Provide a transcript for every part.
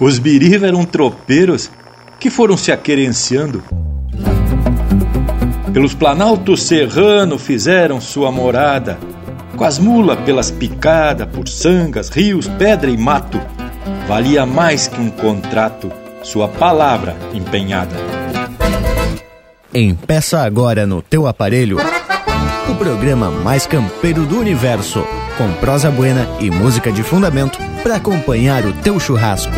Os biriva eram tropeiros que foram se aquerenciando. Pelos planaltos serrano fizeram sua morada, com as mulas pelas picadas, por sangas, rios, pedra e mato. Valia mais que um contrato, sua palavra empenhada. Empeça agora no teu aparelho o programa mais campeiro do universo, com prosa buena e música de fundamento para acompanhar o teu churrasco.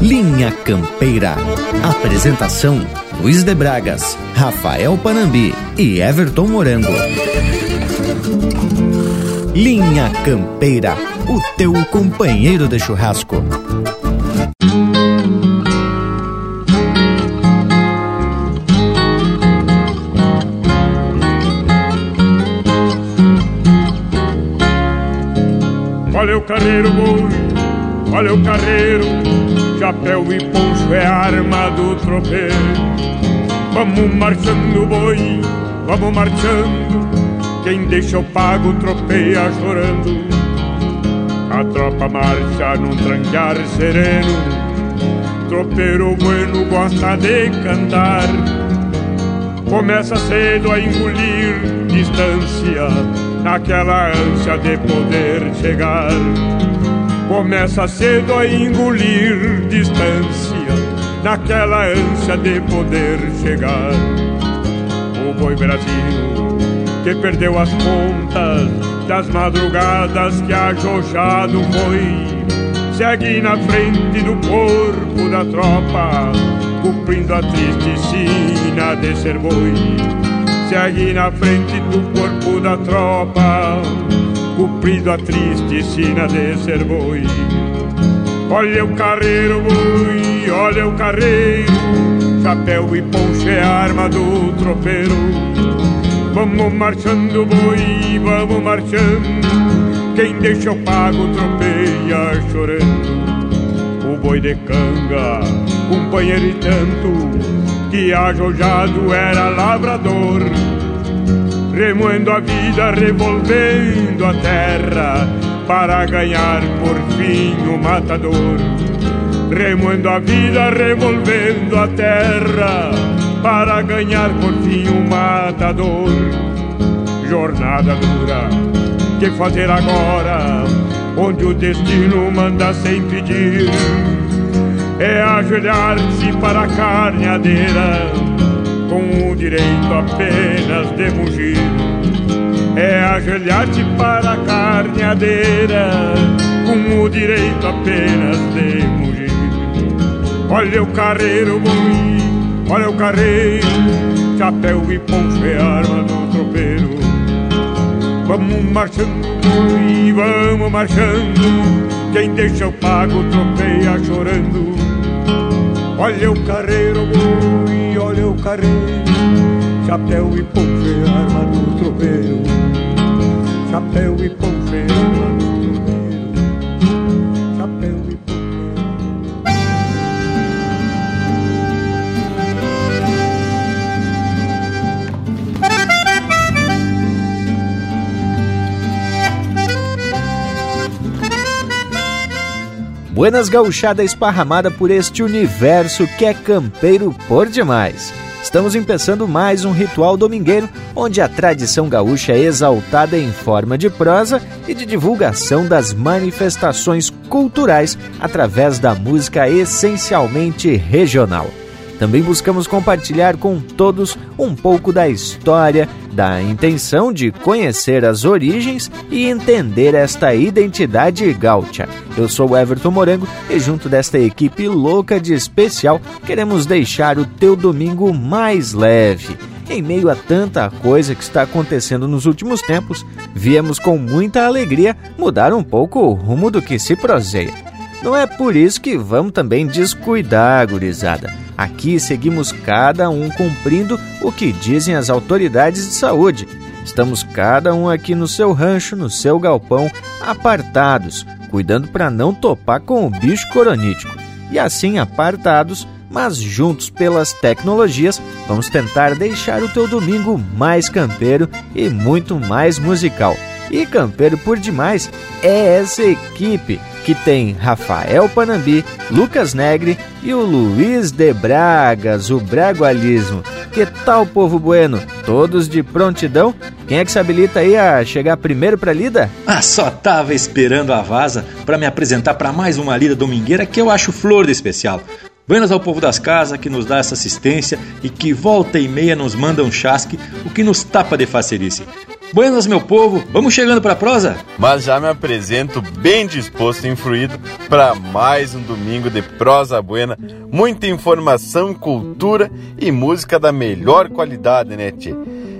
Linha Campeira. Apresentação: Luiz de Bragas, Rafael Panambi e Everton Morango. Linha Campeira, o teu companheiro de churrasco. Olha o carreiro boi, olha o carreiro, chapéu e poncho é arma do tropeiro. Vamos marchando boi, vamos marchando, quem deixa o pago tropeia chorando. A tropa marcha num tranquear sereno, tropeiro bueno gosta de cantar. Começa cedo a engolir distância, naquela ânsia de poder chegar. Começa cedo a engolir distância, naquela ânsia de poder chegar. O boi Brasil que perdeu as contas das madrugadas que ajojado foi. Segue na frente do corpo da tropa, cumprindo a triste sina de ser boi. Segue na frente do corpo da tropa, cumprindo a triste sina de ser boi. Olha o carreiro, boi, olha o carreiro, chapéu e ponche é arma do tropeiro. Vamos marchando, boi, vamos marchando. Quem deixa o pago tropeia chorando. O boi de canga, companheiro e tanto, que ajojado era lavrador. Remoendo a vida, revolvendo a terra, para ganhar por fim o matador. Remoendo a vida, revolvendo a terra para ganhar por fim um matador. Jornada dura, que fazer agora, onde o destino manda sem pedir? É ajoelhar-se para a carneadeira, com o direito apenas de mugir. É ajoelhar-se para a carneadeira, com o direito apenas de mugir. Olha o carreiro boi Olha o carreiro, chapéu e poncho é arma do tropeiro. Vamos marchando e vamos marchando, quem deixa o pago tropeia chorando. Olha o carreiro, boi, carreiro, chapéu e poncho é arma do tropeiro. Chapéu e poncho é arma do Buenas gauchada esparramada por este universo que é campeiro por demais. Estamos empeçando mais um ritual domingueiro, onde a tradição gaúcha é exaltada em forma de prosa e de divulgação das manifestações culturais através da música essencialmente regional. Também buscamos compartilhar com todos um pouco da história, da intenção de conhecer as origens e entender esta identidade gaúcha. Eu sou Everton Morango e junto desta equipe louca de especial, queremos deixar o teu domingo mais leve. Em meio a tanta coisa que está acontecendo nos últimos tempos, viemos com muita alegria mudar um pouco o rumo do que se proseia. Não é por isso que vamos também descuidar, gurizada. Aqui seguimos cada um cumprindo o que dizem as autoridades de saúde. Estamos cada um aqui no seu rancho, no seu galpão, apartados, cuidando para não topar com o bicho coronítico. E assim apartados, mas juntos pelas tecnologias, vamos tentar deixar o teu domingo mais campeiro e muito mais musical. E Campeiro por Demais é essa equipe que tem Rafael Panambi, Lucas Negre e o Luiz de Bragas, o Bragualismo. Que tal, povo bueno? Todos de prontidão? Quem é que se habilita aí a chegar primeiro pra lida? Ah, só tava esperando a vaza para me apresentar para mais uma lida domingueira que eu acho flor de especial. Buenas ao povo das casas que nos dá essa assistência e que volta e meia nos manda um chasque, o que nos tapa de facerice. Buenas, meu povo, vamos chegando para a prosa? Mas já me apresento bem disposto e influído para mais um domingo de prosa buena, muita informação, cultura e música da melhor qualidade, né, tchê?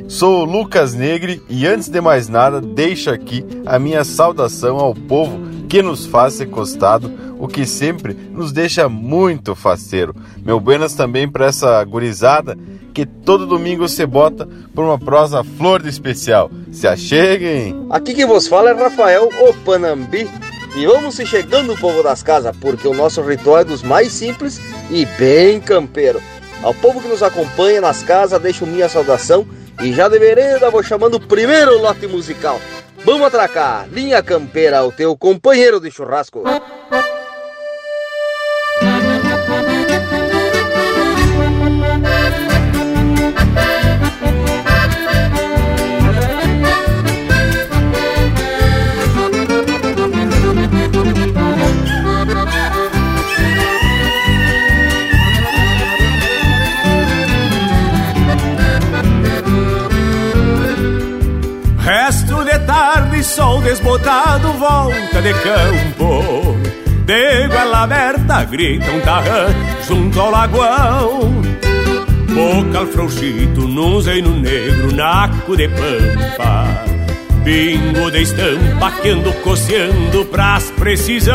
Sou o Lucas Negre e antes de mais nada, deixo aqui a minha saudação ao povo que nos faz ser costado, o que sempre nos deixa muito faceiro. Meu buenas também para essa gurizada que todo domingo se bota por uma prosa flor de especial. Se acheguem! Aqui que vos fala é Rafael Opanambi. E vamos se chegando, povo das casas, porque o nosso ritual é dos mais simples e bem campeiro. Ao povo que nos acompanha nas casas, deixo minha saudação e já de vereda vou chamando o primeiro lote musical. Vamos atracar, linha campeira, o teu companheiro de churrasco. Sol desbotado volta de campo. De goela aberta grita um tarrã junto ao lagoão Bocal frouxito num zeino negro, naco de pampa. Bingo de estampa que ando coceando pras precisão.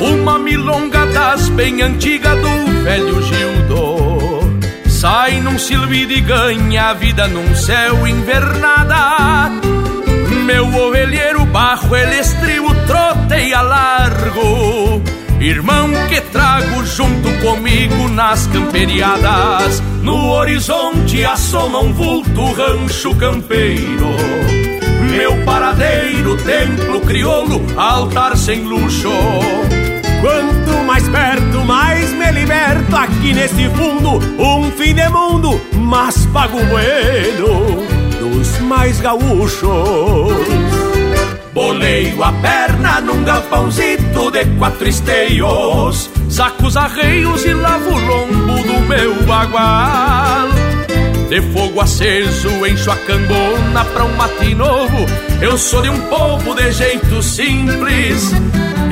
Uma milonga das bem antiga do velho Gildo Sai num silbido e ganha a vida num céu invernada meu ovelheiro barro, ele estribo, troteia largo. Irmão que trago junto comigo nas camperiadas. No horizonte assoma um vulto rancho campeiro. Meu paradeiro, templo crioulo, altar sem luxo. Quanto mais perto, mais me liberto aqui nesse fundo. Um fim de mundo, mas pago bueno dos mais gaúchos. Boleio a perna num galpãozito de quatro esteios, sacos arreios e lavo o lombo do meu bagual. De fogo aceso encho a cambona pra um mate novo. Eu sou de um povo de jeito simples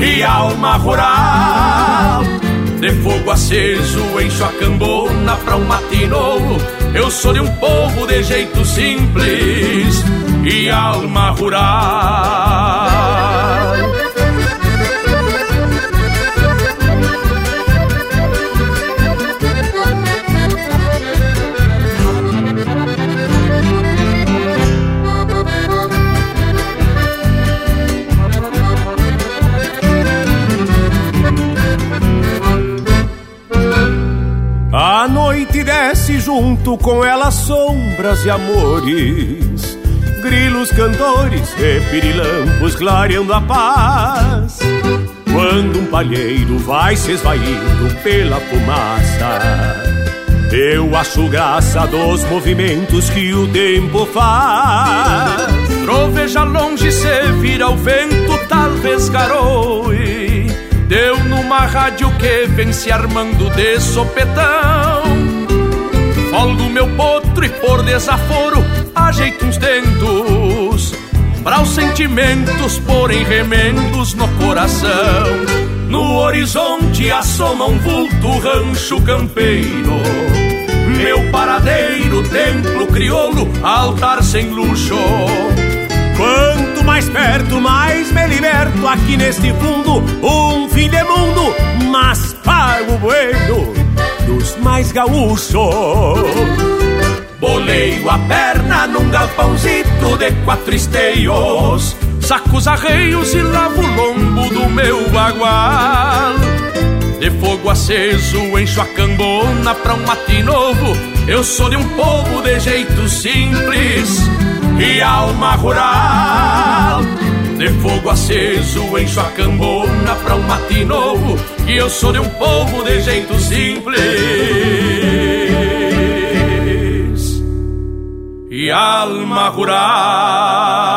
e alma rural. De fogo aceso encho a cambona pra um mate novo Eu sou de um povo de jeito simples e alma rural junto com ela sombras e amores, grilos cantores e pirilampos clareando a paz. Quando um palheiro vai se esvaindo pela fumaça, eu acho graça dos movimentos que o tempo faz. Troveja longe se vira o vento, talvez garoe Deu numa rádio que vem se armando de sopetão Folgo meu potro e por desaforo ajeito uns dentos Para os sentimentos porem remendos no coração. No horizonte assoma um vulto rancho campeiro. Meu paradeiro, templo crioulo, altar sem luxo. Quanto mais perto, mais me liberto aqui neste fundo. Um fim de mundo, mas pago bueno dos mais gaúchos. Boleio a perna num galpãozito de quatro esteios. Sacos arreios e lavo o lombo do meu bagual. De fogo aceso encho a cambona pra um mate novo. Eu sou de um povo de jeito simples e alma rural. De fogo aceso encho a cambona pra um mate novo, que eu sou de um povo de jeito simples. E alma rural.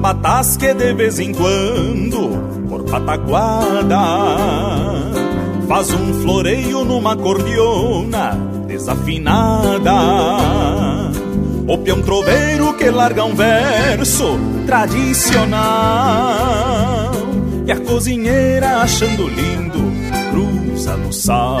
Capataz que de vez em quando, por pataguada, faz um floreio numa cordiona desafinada. O peão troveiro que larga um verso tradicional. E a cozinheira achando lindo, cruza no sal.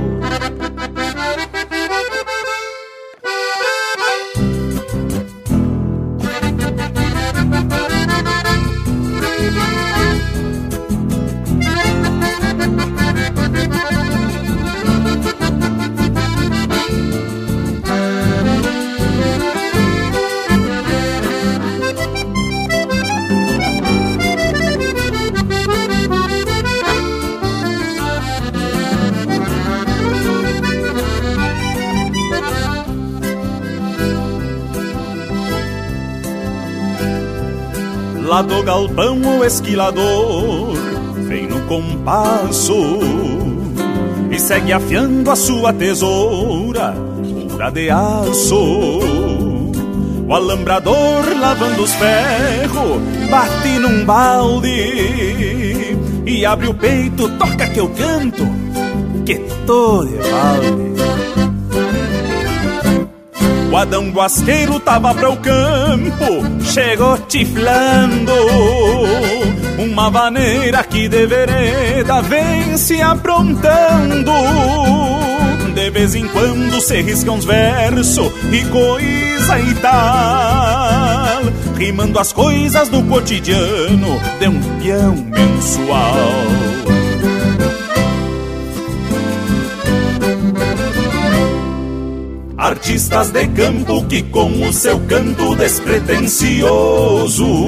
O esquilador vem no compasso e segue afiando a sua tesoura pura de aço. O alambrador lavando os ferros bate num balde e abre o peito, toca que eu canto, que tô de balde. O Adão Guasqueiro tava para o campo, chegou tiflando. Uma vaneira que de vereda vem se aprontando. De vez em quando se risca uns versos e coisa e tal. Rimando as coisas do cotidiano de um peão mensual. Artistas de campo que com o seu canto despretensioso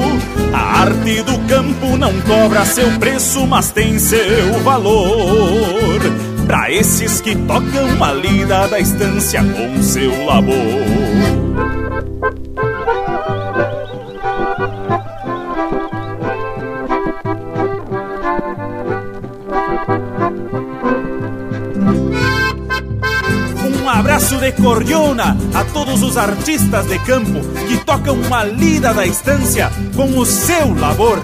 A arte do campo não cobra seu preço, mas tem seu valor. Pra esses que tocam a lida da estância com seu labor de cordiona a todos os artistas de campo que tocam uma lida da estância com o seu labor.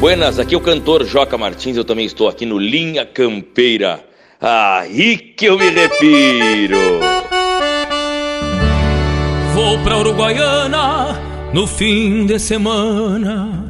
Buenas, aqui é o cantor Joca Martins, eu também estou aqui no Linha Campeira. Aí que eu me refiro. Vou pra Uruguaiana no fim de semana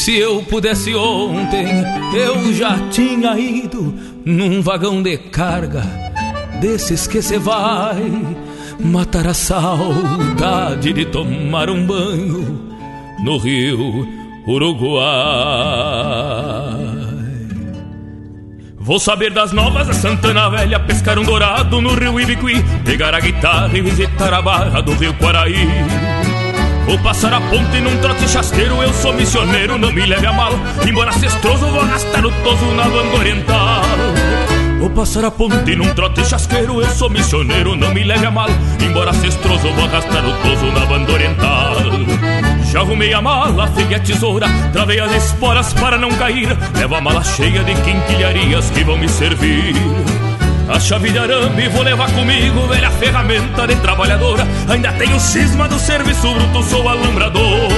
Se eu pudesse ontem, eu já tinha ido num vagão de carga desses que cê vai matar a saudade de tomar um banho no rio Uruguai. Vou saber das novas da Santana Velha, pescar um dourado no rio Ibiqui, pegar a guitarra e visitar a barra do rio Quaraí. Vou passar a ponte num trote chasqueiro, eu sou missioneiro, não me leve a mal. Embora cestroso, vou arrastar o toso na banda oriental. Vou passar a ponte num trote chasqueiro, eu sou missioneiro, não me leve a mal. Embora cestroso, vou arrastar o toso na banda oriental. Já arrumei a mala, feguei a tesoura, travei as esporas para não cair. Levo a mala cheia de quinquilharias que vão me servir. A chave de arame vou levar comigo, velha ferramenta de trabalhadora. Ainda tenho cisma do serviço bruto, sou alambrador.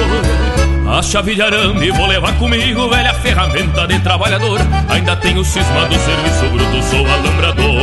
A chave de arame vou levar comigo, velha ferramenta de trabalhador. Ainda tenho cisma do serviço bruto, sou alambrador.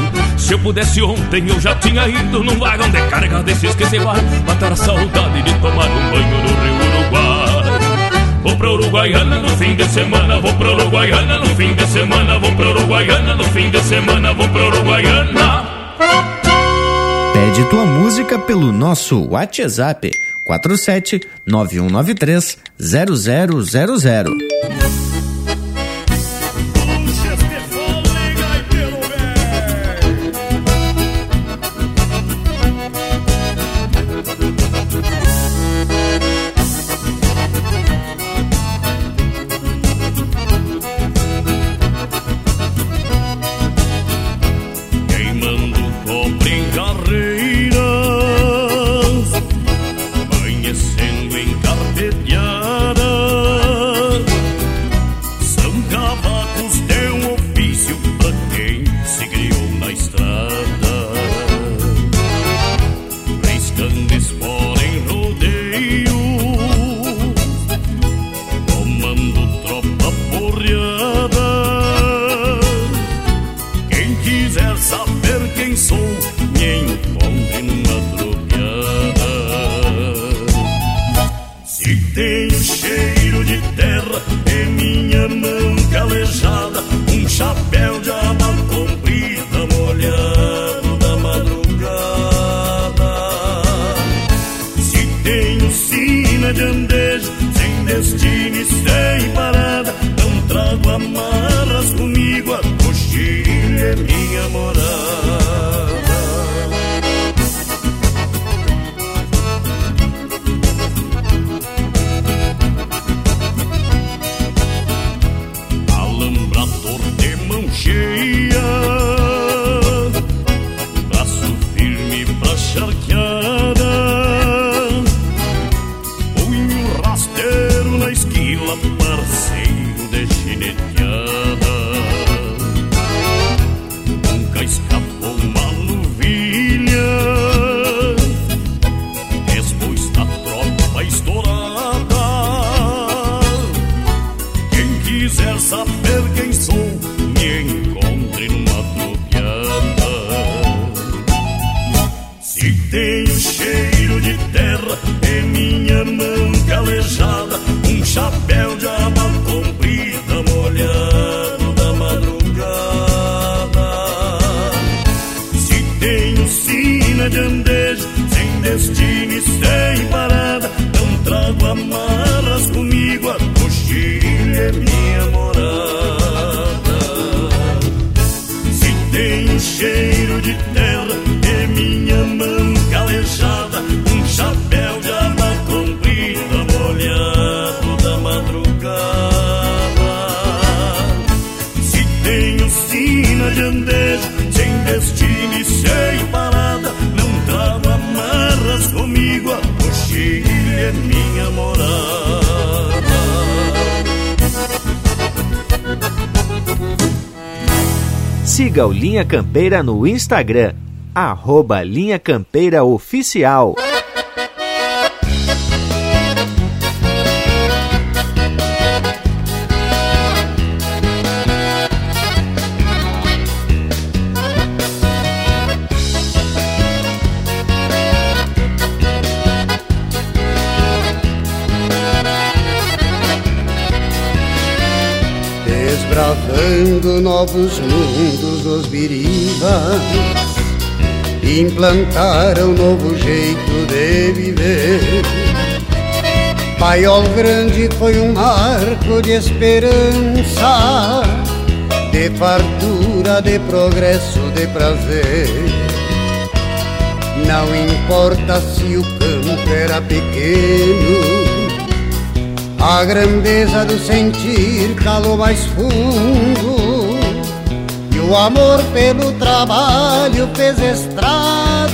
Se eu pudesse ontem eu já tinha ido num vagão de carga desses que se vai matar a saudade de tomar um banho no rio Vou pra Uruguaiana no fim de semana, vou pra Uruguaiana no fim de semana, vou pra Uruguaiana no fim de semana, vou pra Uruguaiana. Pede tua música pelo nosso WhatsApp 47 9193 0000. Minha morada. Siga o Linha Campeira no Instagram, arroba Linha Campeira Oficial. Desbravando novos mundos, os biribas implantaram novo jeito de viver. Paiol Grande foi um marco de esperança, de fartura, de progresso, de prazer. Não importa se o campo era pequeno, a grandeza do sentir calou mais fundo o amor pelo trabalho fez estradas.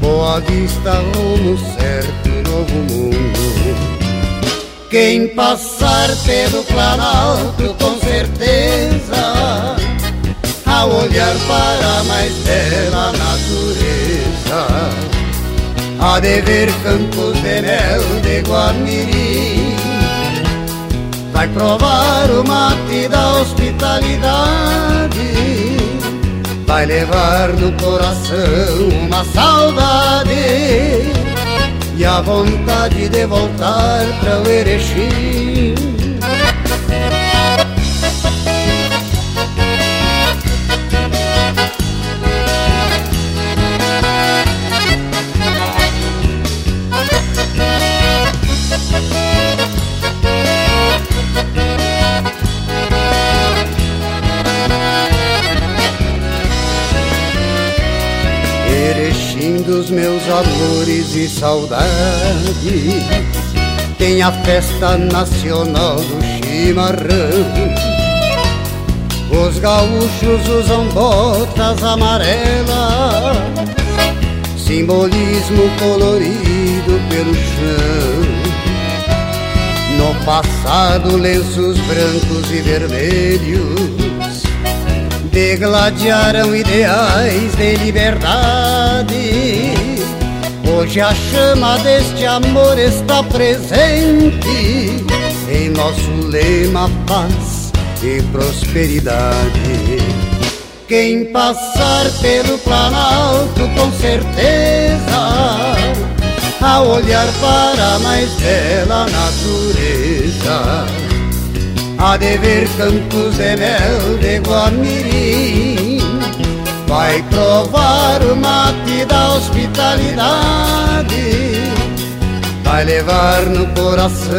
Boa vista rumo certo novo mundo. Quem passar pelo Planalto com certeza Ao olhar para a mais bela natureza. Há de ver campos de mel de Guarmirim Vai provar o mate da hospitalidade. Vai levar no coração uma saudade E a vontade de voltar para o Erechim meus amores e saudades. Tem a festa nacional do chimarrão. Os gaúchos usam botas amarelas. Simbolismo colorido pelo chão. No passado lenços brancos e vermelhos degladiaram ideais de liberdade. Hoje a chama deste amor está presente em nosso lema paz e prosperidade. Quem passar pelo Planalto com certeza, a olhar para a mais bela natureza Há de ver campos de mel de Guamirim Vai provar o mate da hospitalidade. Vai levar no coração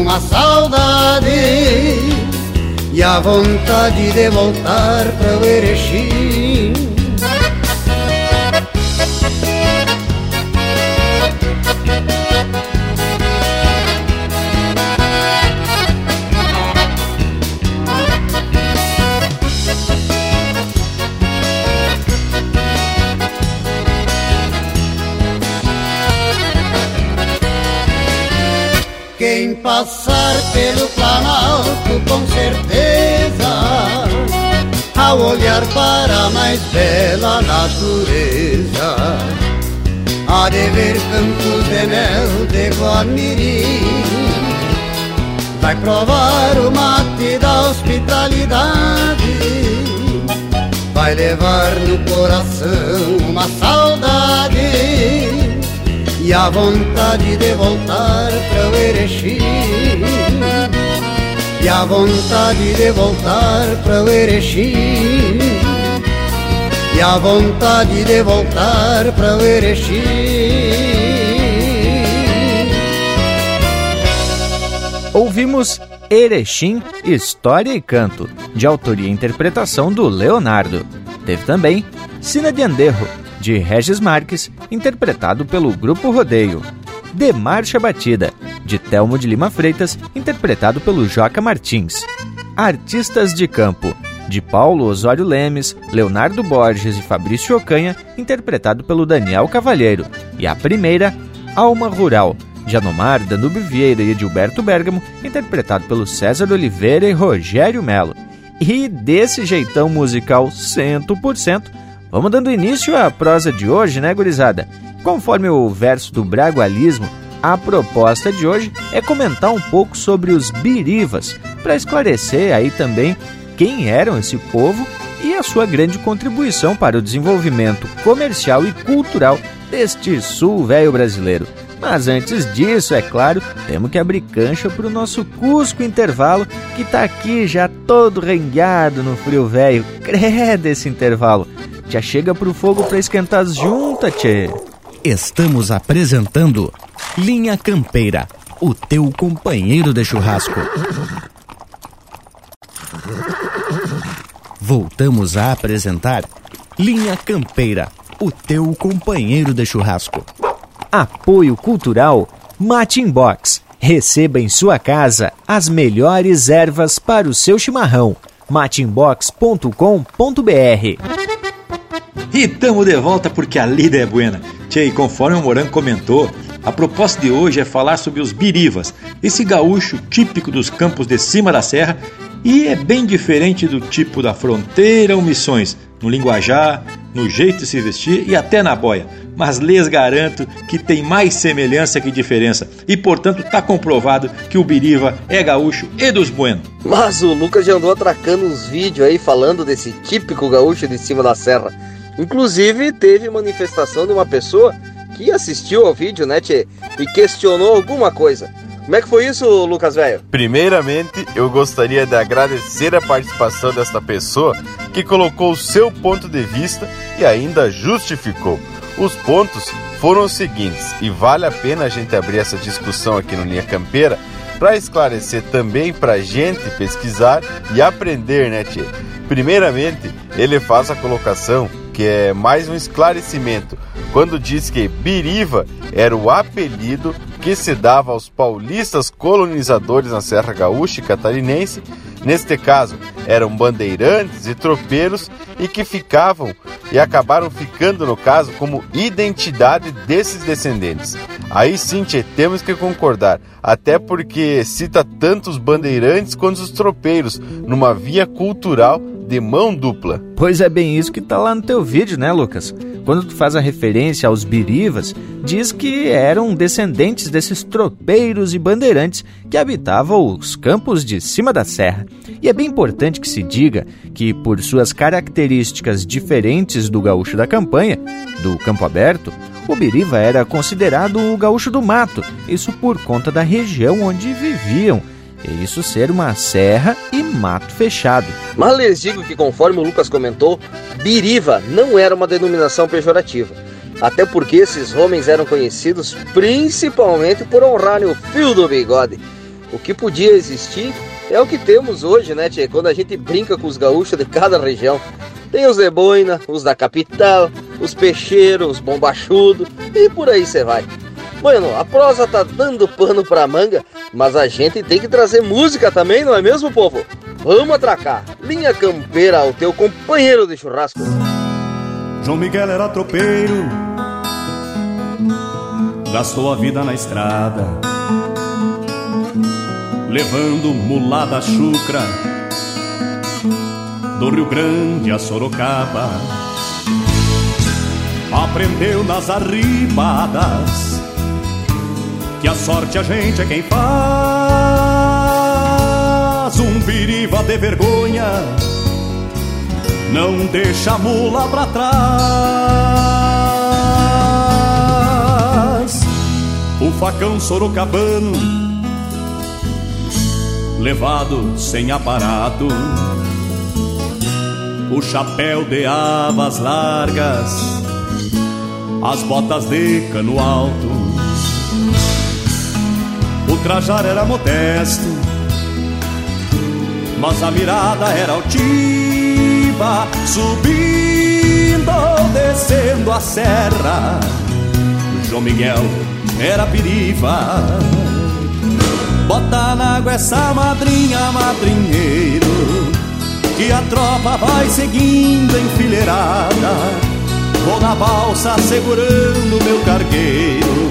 uma saudade E a vontade de voltar para o Erechim passar pelo Planalto com certeza Ao olhar para a mais bela natureza Há de ver campos de mel de Guarmirim vai provar o mate da hospitalidade, vai levar no coração uma saudade e a vontade de voltar para o Erechim. E a vontade de voltar para o Erechim E a vontade de voltar para o Erechim Ouvimos Erechim, História e Canto, de autoria e interpretação do Leonardo. Teve também Sina de Anderro, de Regis Marques, interpretado pelo Grupo Rodeio. De Marcha Batida, de Telmo de Lima Freitas, interpretado pelo Joca Martins. Artistas de Campo, de Paulo Osório Lemes, Leonardo Borges e Fabrício Ocanha, interpretado pelo Daniel Cavalheiro. E a primeira, Alma Rural, de Anomar, Danube Vieira e Edilberto Bergamo, interpretado pelo César Oliveira e Rogério Melo. E desse jeitão musical 100%, vamos dando início à prosa de hoje, né, gurizada? Conforme o verso do Bragualismo, a proposta de hoje é comentar um pouco sobre os birivas, para esclarecer aí também quem eram esse povo e a sua grande contribuição para o desenvolvimento comercial e cultural deste sul velho brasileiro. Mas antes disso, é claro, temos que abrir cancha para o nosso Cusco Intervalo, que está aqui já todo rengueado no frio velho. Creda esse intervalo. Já chega pro fogo para esquentar as juntas, tchê. Estamos apresentando Linha Campeira, o teu companheiro de churrasco. Voltamos a apresentar Linha Campeira, o teu companheiro de churrasco. Apoio Cultural Matimbox. Receba em sua casa as melhores ervas para o seu chimarrão. matimbox.com.br E tamo de volta porque a lida é buena. Tchê, e conforme o Morango comentou, a proposta de hoje é falar sobre os birivas, esse gaúcho típico dos campos de cima da serra e é bem diferente do tipo da fronteira ou missões, no linguajar, no jeito de se vestir e até na boia mas lhes garanto que tem mais semelhança que diferença e, portanto, está comprovado que o Biriva é gaúcho e dos buenos. Mas o Lucas já andou atracando uns vídeos aí falando desse típico gaúcho de cima da serra. Inclusive, teve manifestação de uma pessoa que assistiu ao vídeo, né, tchê, e questionou alguma coisa. Como é que foi isso, Lucas Velho? Primeiramente, eu gostaria de agradecer a participação desta pessoa que colocou o seu ponto de vista e ainda justificou. Os pontos foram os seguintes, e vale a pena a gente abrir essa discussão aqui no Linha Campeira para esclarecer também para a gente pesquisar e aprender, né, Tchê? Primeiramente, ele faz a colocação que é mais um esclarecimento quando diz que Biriva era o apelido que se dava aos paulistas colonizadores na Serra Gaúcha e Catarinense Neste caso, eram bandeirantes e tropeiros e que ficavam e acabaram ficando, no caso, como identidade desses descendentes. Aí sim, tchê, temos que concordar, até porque cita tanto os bandeirantes quanto os tropeiros, numa via cultural de mão dupla. Pois é bem isso que tá lá no teu vídeo, né, Lucas? Quando tu faz a referência aos birivas, diz que eram descendentes desses tropeiros e bandeirantes que habitavam os campos de cima da serra. E é bem importante que se diga que, por suas características diferentes do gaúcho da campanha, do campo aberto, o biriva era considerado o gaúcho do mato, isso por conta da região onde viviam isso ser uma serra e mato fechado. Mas lhes digo que, conforme o Lucas comentou, Biriva não era uma denominação pejorativa. Até porque esses homens eram conhecidos principalmente por honrarem o fio do bigode. O que podia existir é o que temos hoje, né, tia? Quando a gente brinca com os gaúchos de cada região. Tem os de boina, os da capital, os peixeiros, os bombachudos e por aí você vai. Bueno, a prosa tá dando pano pra manga, mas a gente tem que trazer música também, não é mesmo, povo? Vamos atracar! Linha Campeira, o teu companheiro de churrasco. João Miguel era tropeiro, gastou a vida na estrada, levando mulada chucra do Rio Grande a Sorocaba. Aprendeu nas arribadas que a sorte a gente é quem faz. Um piriva de vergonha não deixa a mula pra trás. O facão sorocabano, levado sem aparato. O chapéu de abas largas, as botas de cano alto. O trajar era modesto, mas a mirada era altiva, subindo ou descendo a serra. João Miguel era piriva. Bota na água essa madrinha, madrinheiro, que a tropa vai seguindo enfileirada. Vou na balsa segurando meu cargueiro,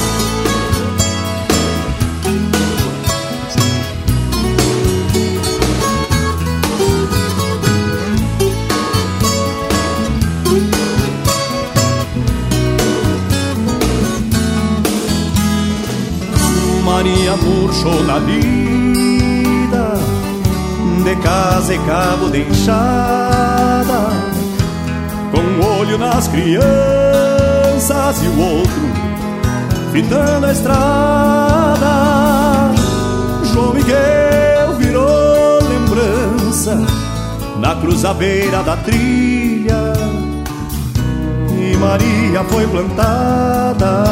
Maria murchou na vida De casa e cabo de enxada Com um olho nas crianças e o outro Fitando a estrada. João Miguel virou lembrança Na cruzabeira da trilha E Maria foi plantada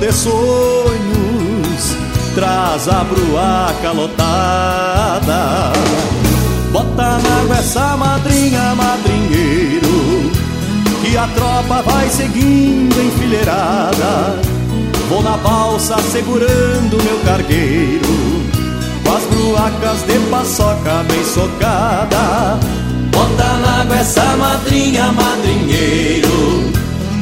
de sonhos traz a bruaca lotada. Bota na água essa madrinha, madrinheiro, que a tropa vai seguindo enfileirada. Vou na balsa segurando meu cargueiro, com as bruacas de paçoca bem socada. Bota na água essa madrinha, madrinheiro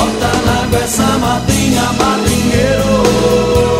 Bota na água essa madrinha, madrinheiro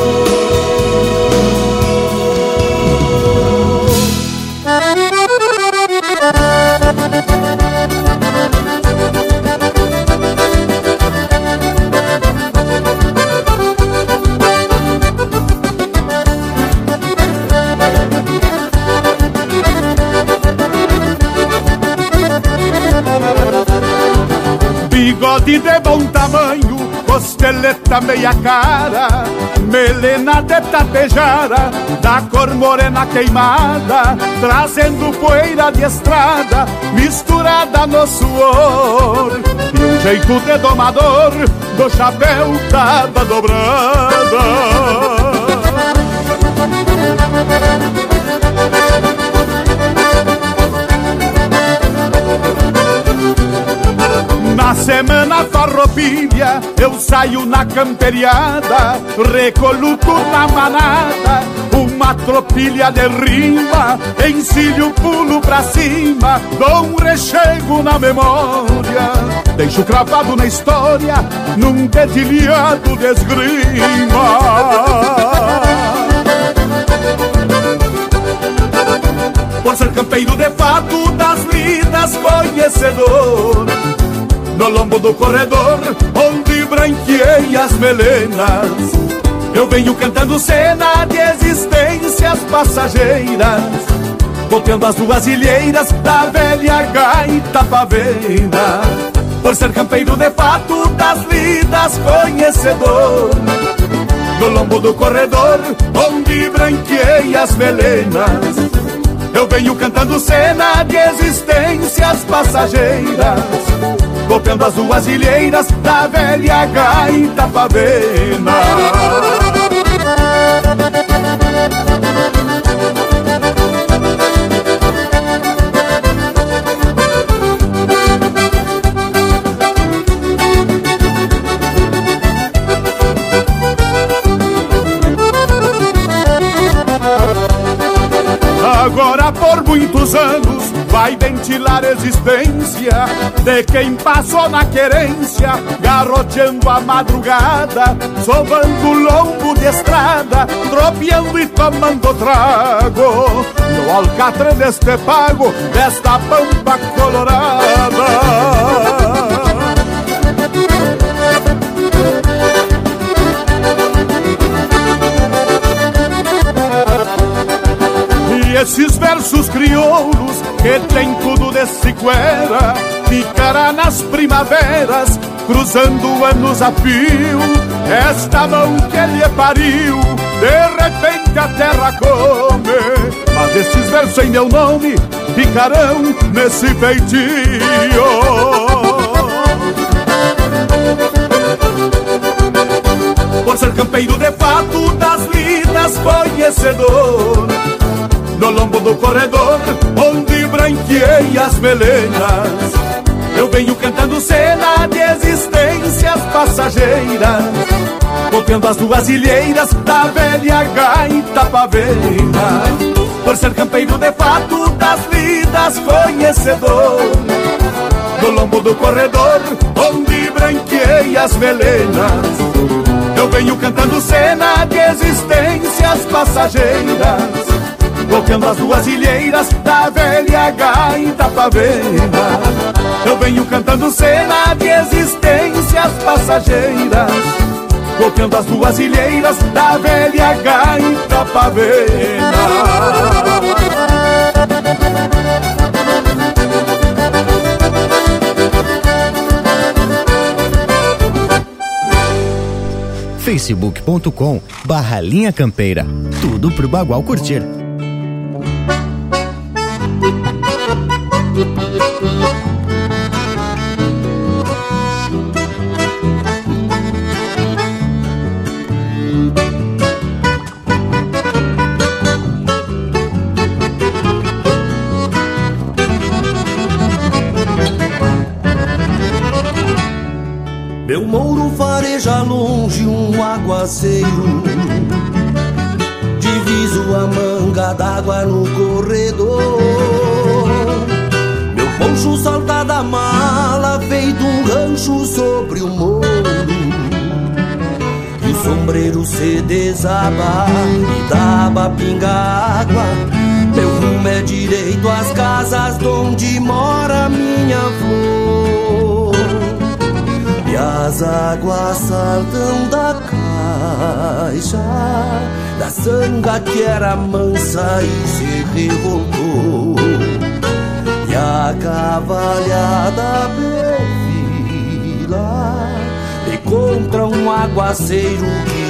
bigode de bom tamanho, costeleta meia cara, melena de tapejara, da cor morena queimada, trazendo poeira de estrada, misturada no suor, e um jeito de domador, do chapéu cada dobrada. Na semana farroupilha eu saio na camperiada, recoluto na manada, uma tropilha de rima, encilho pulo pra cima, dou um rechego na memória, deixo cravado na história, num dedilhado de esgrima. Por ser campeiro de fato das lidas conhecedor No lombo do corredor onde branqueei as melenas. Eu venho cantando cena de existências passageiras Copiando as duas ilheiras da velha gaita pavena. Por ser campeiro de fato das lidas conhecedor No lombo do corredor onde branqueei as melenas. Eu venho cantando cena de existências passageiras Copiando as duas ilheiras da velha gaita pavena ventilar a existência de quem passou na querência, garroteando a madrugada, sovando lombo de estrada, tropeando e tomando trago, no alcatre deste pago, desta pampa colorada. esses versos crioulos que tem tudo de sequera Ficará nas primaveras, cruzando anos a fio. Esta mão que lhe pariu, de repente a terra come. Mas esses versos em meu nome ficarão nesse feitio. Por ser campeiro de fato das lidas conhecedor no lombo do corredor, onde branqueei as melenas. Eu venho cantando cena de existências passageiras, copiando as duas ilheiras da velha gaita pavena. Por ser campeiro de fato das lidas conhecedor, no lombo do corredor, onde branqueei as melenas. Eu venho cantando cena de existências passageiras Bloqueando as duas ilheiras da velha gaita pavena Eu venho cantando cena de existências passageiras Bloqueando as duas ilheiras da velha gaita pavena facebook.com barra linha campeira. Tudo pro Bagual curtir. Sombreiro se desaba E daba pinga água. Meu rumo é direito às casas Onde mora minha flor E as águas saltam da caixa Da sanga que era mansa e se revoltou. E a cavalhada perfila E contra um aguaceiro que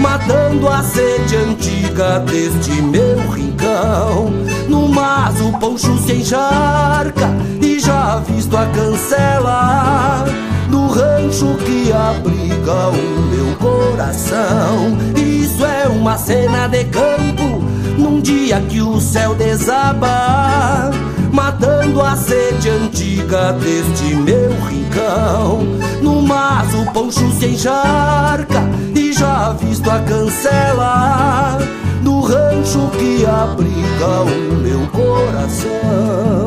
matando a sede antiga deste meu rincão. No mas o poncho se encharca e já visto a cancela do rancho que abriga o meu coração. Isso é uma cena de campo num dia que o céu desaba, matando a sede antiga deste meu rincão. No mas o poncho se encharca já visto a cancela do rancho que abriga o meu coração.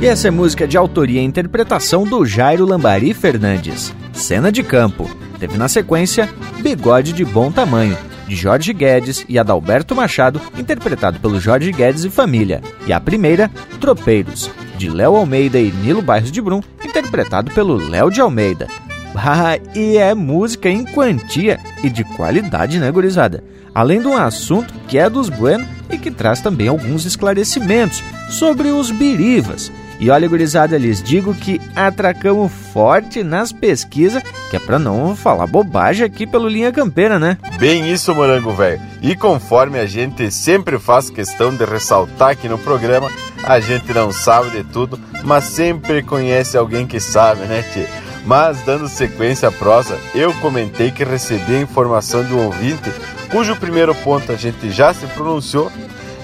E essa é música de autoria e interpretação do Jairo Lambari Fernandes. Cena de campo. Teve na sequência Bigode de Bom Tamanho, de Jorge Guedes e Adalberto Machado, interpretado pelo Jorge Guedes e família. E a primeira, Tropeiros, de Léo Almeida e Nilo Bairros de Brum, interpretado pelo Léo de Almeida. Ah, e é música em quantia e de qualidade, né, gurizada? Além de um assunto que é dos Bueno e que traz também alguns esclarecimentos sobre os birivas. E olha, gurizada, lhes digo que atracamos forte nas pesquisas, que é pra não falar bobagem aqui pelo Linha Campeira, né? Bem isso, morango velho. E conforme a gente sempre faz questão de ressaltar aqui no programa, a gente não sabe de tudo, mas sempre conhece alguém que sabe, né, tio? Mas dando sequência à prosa, eu comentei que recebi a informação de um ouvinte cujo primeiro ponto a gente já se pronunciou,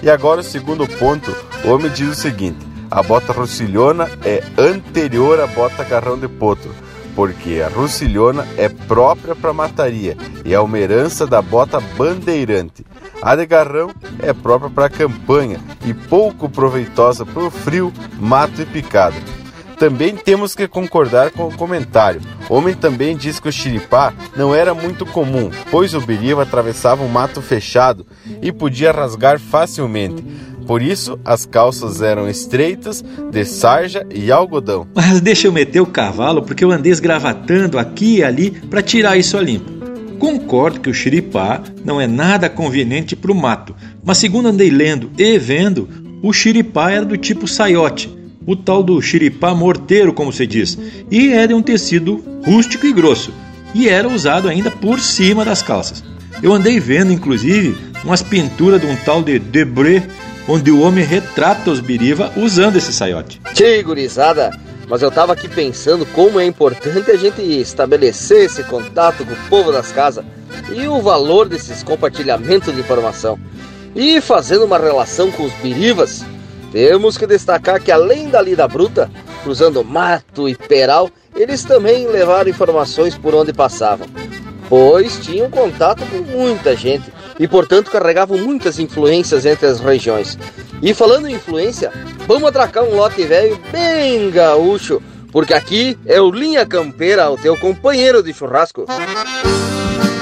e agora o segundo ponto, o homem diz o seguinte: a bota rucilhona é anterior à bota garrão de potro, porque a rucilhona é própria para mataria e é uma herança da bota bandeirante. A de garrão é própria para campanha e pouco proveitosa para o frio, mato e picada. Também temos que concordar com o comentário. Homem também diz que o xiripá não era muito comum, pois o biriba atravessava um mato fechado e podia rasgar facilmente. Por isso, as calças eram estreitas, de sarja e algodão. Mas deixa eu meter o cavalo porque eu andei esgravatando aqui e ali para tirar isso a limpo. Concordo que o xiripá não é nada conveniente para o mato, mas segundo andei lendo e vendo, o xiripá era do tipo saiote, o tal do xiripá morteiro, como se diz, e é de um tecido rústico e grosso, e era usado ainda por cima das calças. Eu andei vendo, inclusive, umas pinturas de um tal de Debré onde o homem retrata os biriva usando esse saiote. Tchê, gurizada, mas eu tava aqui pensando como é importante a gente estabelecer esse contato com o povo das casas e o valor desses compartilhamentos de informação. E fazendo uma relação com os birivas, temos que destacar que além da lida bruta, cruzando mato e peral, eles também levaram informações por onde passavam, pois tinham contato com muita gente e, portanto, carregavam muitas influências entre as regiões. E falando em influência, vamos atracar um lote velho bem gaúcho, porque aqui é o Linha Campeira, o teu companheiro de churrasco. Remoendo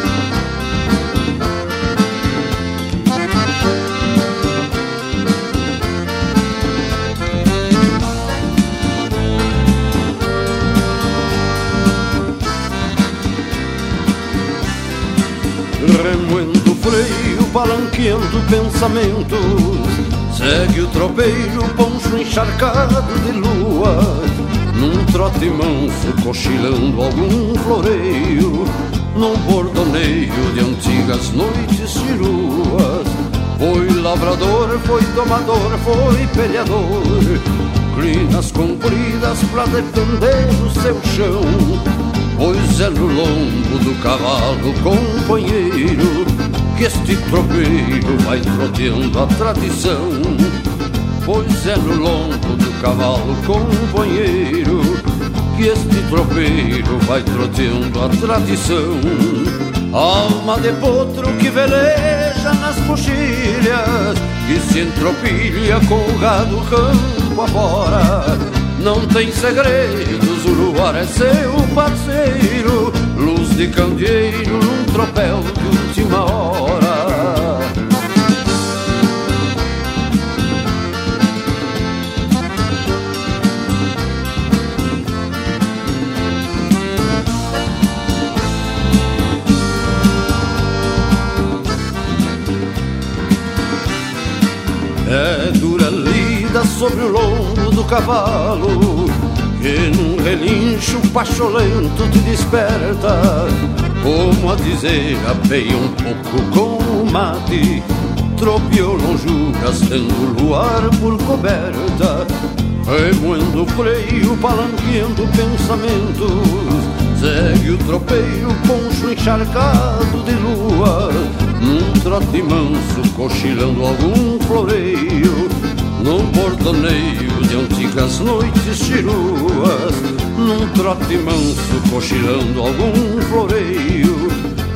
freio, balanqueando pensamentos. Segue o tropeiro, poncho encharcado de lua. Num trote manso, cochilando algum floreio. Num bordoneio de antigas noites ciruas Foi lavrador, foi domador, foi peleador. Crinas compridas pra defender o seu chão. Pois é no lombo do cavalo companheiro Que este tropeiro vai troteando a tradição. Pois é no lombo do cavalo companheiro Que este tropeiro vai troteando a tradição. Alma de potro que veleja nas coxilhas Que se entropilha com o gado campo afora. Não tem segredos, o luar é seu parceiro Luz de candeeiro num tropel de última hora sobre o lombo do cavalo Que num relincho pacholento te desperta Como a dizer, apeia um pouco com o mate. Tropeou longe gastando o luar por coberta Remoendo o freio, palanqueando pensamentos. Segue o tropeiro, poncho encharcado de lua Num trote manso, cochilando algum floreio Num bordoneio de antigas noites chiruas Num trote manso, cochilando algum floreio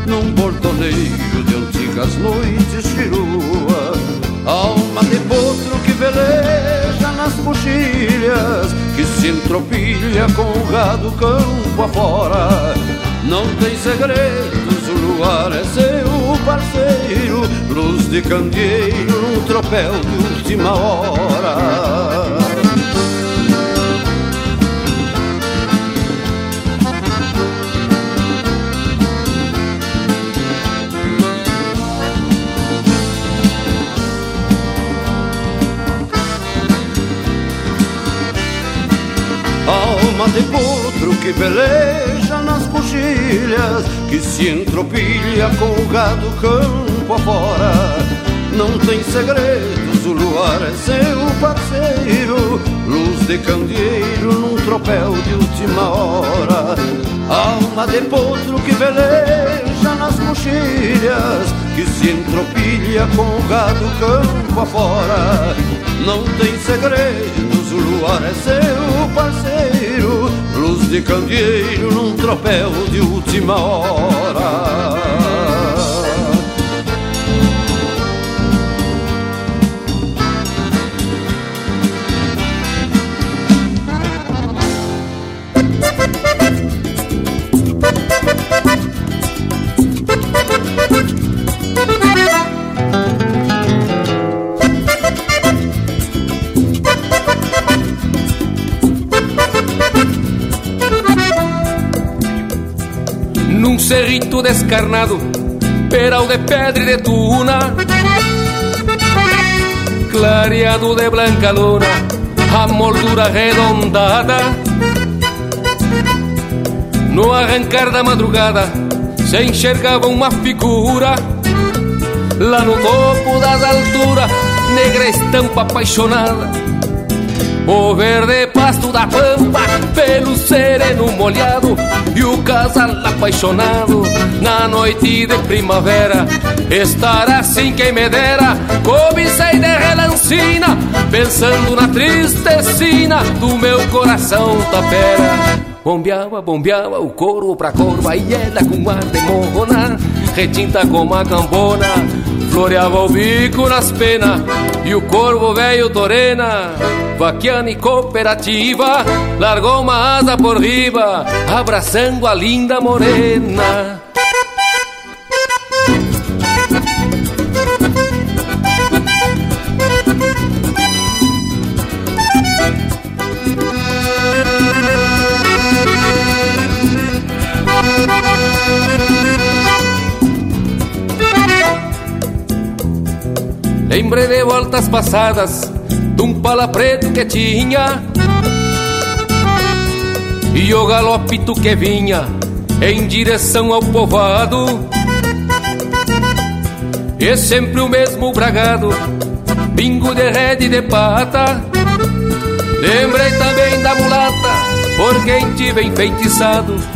Num bordoneio de antigas noites chiruas. Alma de potro que veleja nas coxilhas Que se entropilha com o gado campo afora. Não tem segredos, o luar é seu Luz de candeeiro tropel de última hora. Alma de potro que veleja Que se entropilha com o gado campo afora. Não tem segredos, o luar é seu parceiro Luz de candeeiro num tropel de última hora. Alma de potro que veleja nas coxilhas Que se entropilha com o gado campo afora. Não tem segredos, o luar é seu parceiro de candeeiro num tropel de última hora cerrito descarnado, peral de pedra e de tuna, clareado de blanca luna, a moldura arredondada. No arrancar da madrugada, se enxergava uma figura, lá no topo das alturas, negra estampa apaixonada. O verde pasto da pampa, pelo sereno molhado E o casal apaixonado na noite de primavera. Estar assim quem me dera, cobicei de relancina Pensando na tristecina do meu coração tapera. Bombeava, bombeava o couro pra corva e ela com ar de morrona Retinta como a cambona, floreava o bico nas penas E o corvo velho torena vaquiana e cooperativa, largou uma asa por riba, abraçando a linda morena. Lembrei de voltas passadas pala preto que tinha E o galopito que vinha em direção ao povoado. E sempre o mesmo bragado, bingo de rede de pata. Lembrei também da mulata, por quem tive enfeitiçado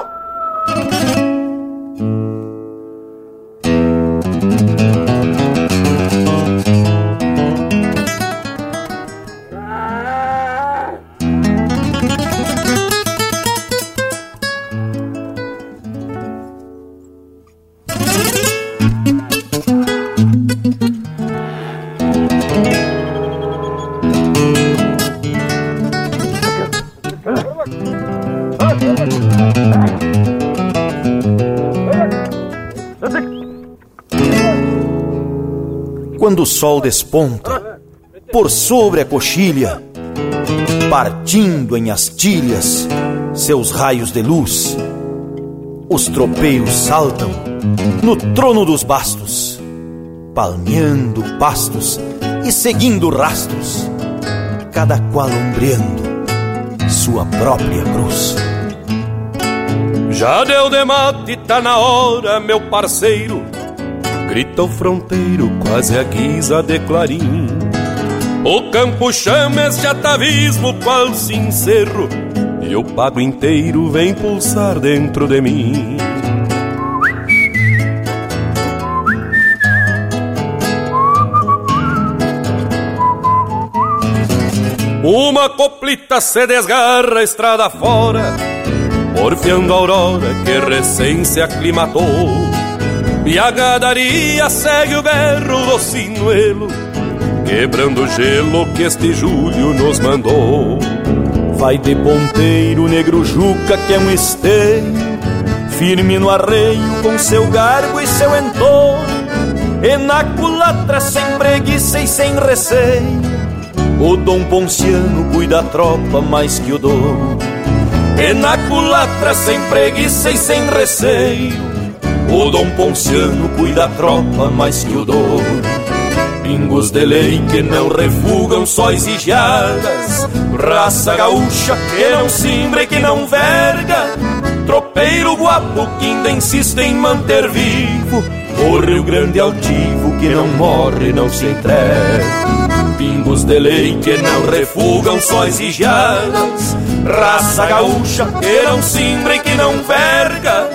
Quando o sol desponta por sobre a coxilha, partindo em astilhas seus raios de luz, os tropeiros saltam no trono dos bastos, palmeando pastos e seguindo rastros, cada qual ombreando sua própria cruz. Já deu de mate, tá na hora, meu parceiro grita o fronteiro, quase a guisa de clarim. O campo chama este atavismo, qual sincero, e o pago inteiro vem pulsar dentro de mim. Uma coplita se desgarra a estrada fora, porfiando a aurora que recém se aclimatou. E a gadaria segue o berro do sinuelo, quebrando o gelo que este julho nos mandou. Vai de ponteiro, negro Juca, que é um esteio, firme no arreio com seu garbo e seu entorno. E na culatra sem preguiça e sem receio, o Dom Ponciano cuida a tropa mais que o dono. E na culatra sem preguiça e sem receio, o Dom Ponciano cuida a tropa mais que o dono. Pingos de lei que não refugam sóis e raça gaúcha que não simbra e que não verga, tropeiro guapo que ainda insiste em manter vivo. O Rio Grande altivo que não morre, não se entrega. Pingos de lei que não refugam sóis e raça gaúcha que não simbra e que não verga,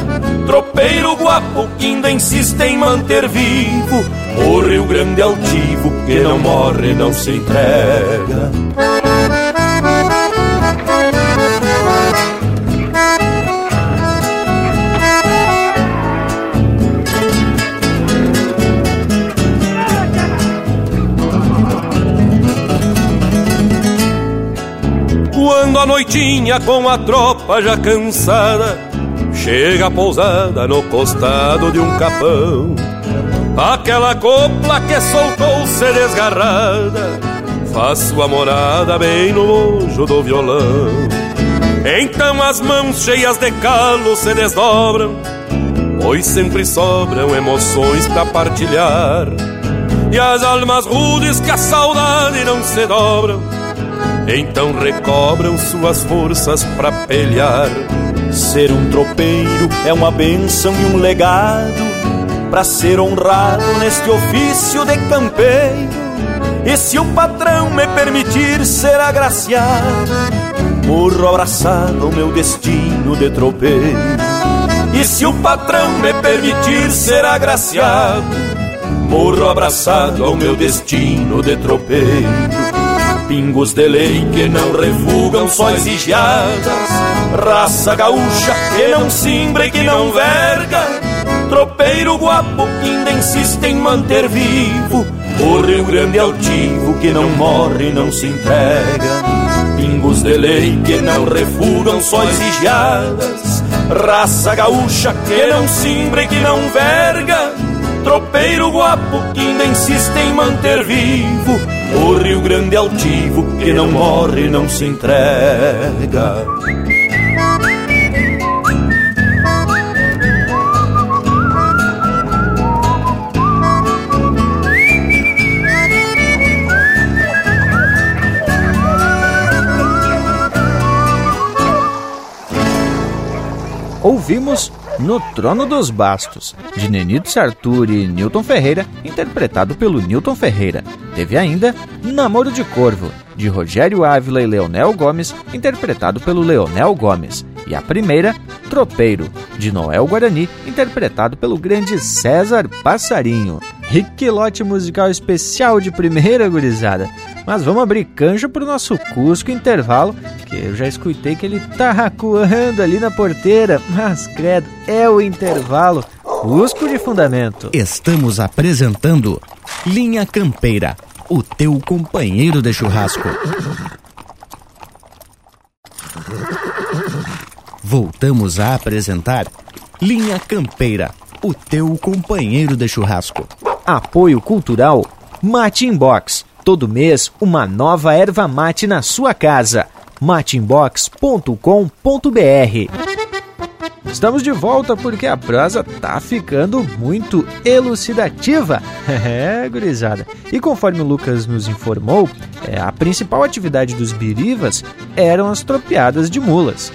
tropeiro guapo que ainda insiste em manter vivo o Rio Grande altivo que não morre, não se entrega. Quando a noitinha com a tropa já cansada Chega pousada no costado de um capão. Aquela copla que soltou-se desgarrada Faz sua morada bem no lojo do violão. Então as mãos cheias de calo se desdobram Pois sempre sobram emoções para partilhar. E as almas rudes que a saudade não se dobram então recobram suas forças para pelear. Ser um tropeiro é uma benção e um legado para ser honrado neste ofício de campeiro. E se o patrão me permitir ser agraciado, morro abraçado ao meu destino de tropeiro. E se o patrão me permitir ser agraciado, morro abraçado ao meu destino de tropeiro. Pingos de lei que não refugam sóis e Raça gaúcha que não simbra e que não verga. Tropeiro guapo que ainda insiste em manter vivo. O Rio Grande altivo que não morre não se entrega. Pingos de lei que não refugam sóis e Raça gaúcha que não simbra e que não verga. Tropeiro guapo que ainda insiste em manter vivo O Rio Grande altivo que não morre não se entrega. Ouvimos No Trono dos Bastos, de Nenito Sartur e Newton Ferreira, interpretado pelo Newton Ferreira. Teve ainda Namoro de Corvo, de Rogério Ávila e Leonel Gomes, interpretado pelo Leonel Gomes. E a primeira, Tropeiro, de Noel Guarani, interpretado pelo grande César Passarinho. Riquilote musical especial de primeira gurizada. Mas vamos abrir canjo pro nosso Cusco intervalo, que eu já escutei que ele tá racuando ali na porteira. Mas credo, é o intervalo. Cusco de fundamento. Estamos apresentando Linha Campeira, o teu companheiro de churrasco. Voltamos a apresentar Linha Campeira, o teu companheiro de churrasco. Apoio Cultural Mate Inbox. Todo mês, uma nova erva mate na sua casa. mateinbox.com.br Estamos de volta porque a prosa tá ficando muito elucidativa. É, gurizada. E conforme o Lucas nos informou, é, a principal atividade dos birivas eram as tropeadas de mulas.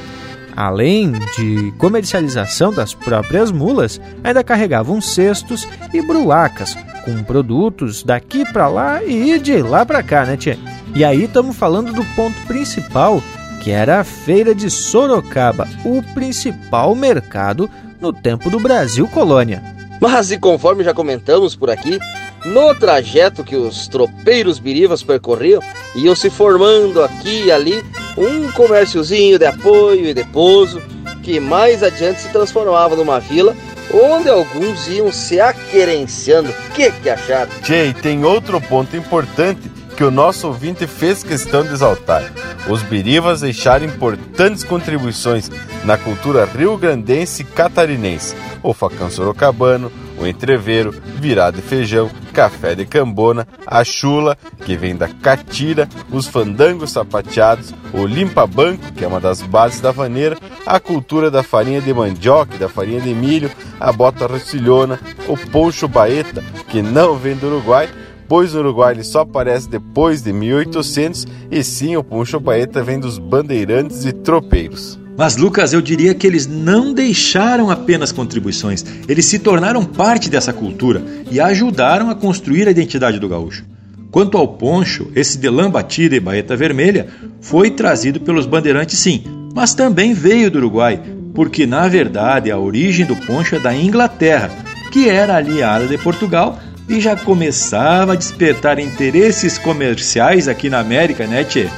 Além de comercialização das próprias mulas, ainda carregavam cestos e bruacas com produtos daqui para lá e de lá para cá, né, tia? E aí estamos falando do ponto principal, que era a feira de Sorocaba, o principal mercado no tempo do Brasil colônia. Mas e conforme já comentamos por aqui, no trajeto que os tropeiros birivas percorriam, iam se formando aqui e ali um comérciozinho de apoio e de pouso, que mais adiante se transformava numa vila onde alguns iam se aquerenciando. O que, que acharam? Tchê, tem outro ponto importante que o nosso ouvinte fez questão de exaltar. Os birivas deixaram importantes contribuições na cultura rio-grandense e catarinense. O facão sorocabano, o entreveiro, virado de feijão, café de cambona, a chula, que vem da catira, os fandangos sapateados, o limpa-banco, que é uma das bases da vaneira, a cultura da farinha de mandioca e da farinha de milho, a bota rocilhona, o poncho baeta, que não vem do Uruguai, pois no Uruguai ele só aparece depois de 1800, e sim o poncho baeta vem dos bandeirantes e tropeiros. Mas, Lucas, eu diria que eles não deixaram apenas contribuições, eles se tornaram parte dessa cultura e ajudaram a construir a identidade do gaúcho. Quanto ao poncho, esse de lã batida e baeta vermelha foi trazido pelos bandeirantes, sim, mas também veio do Uruguai, porque na verdade a origem do poncho é da Inglaterra, que era aliada de Portugal e já começava a despertar interesses comerciais aqui na América, né, tchê?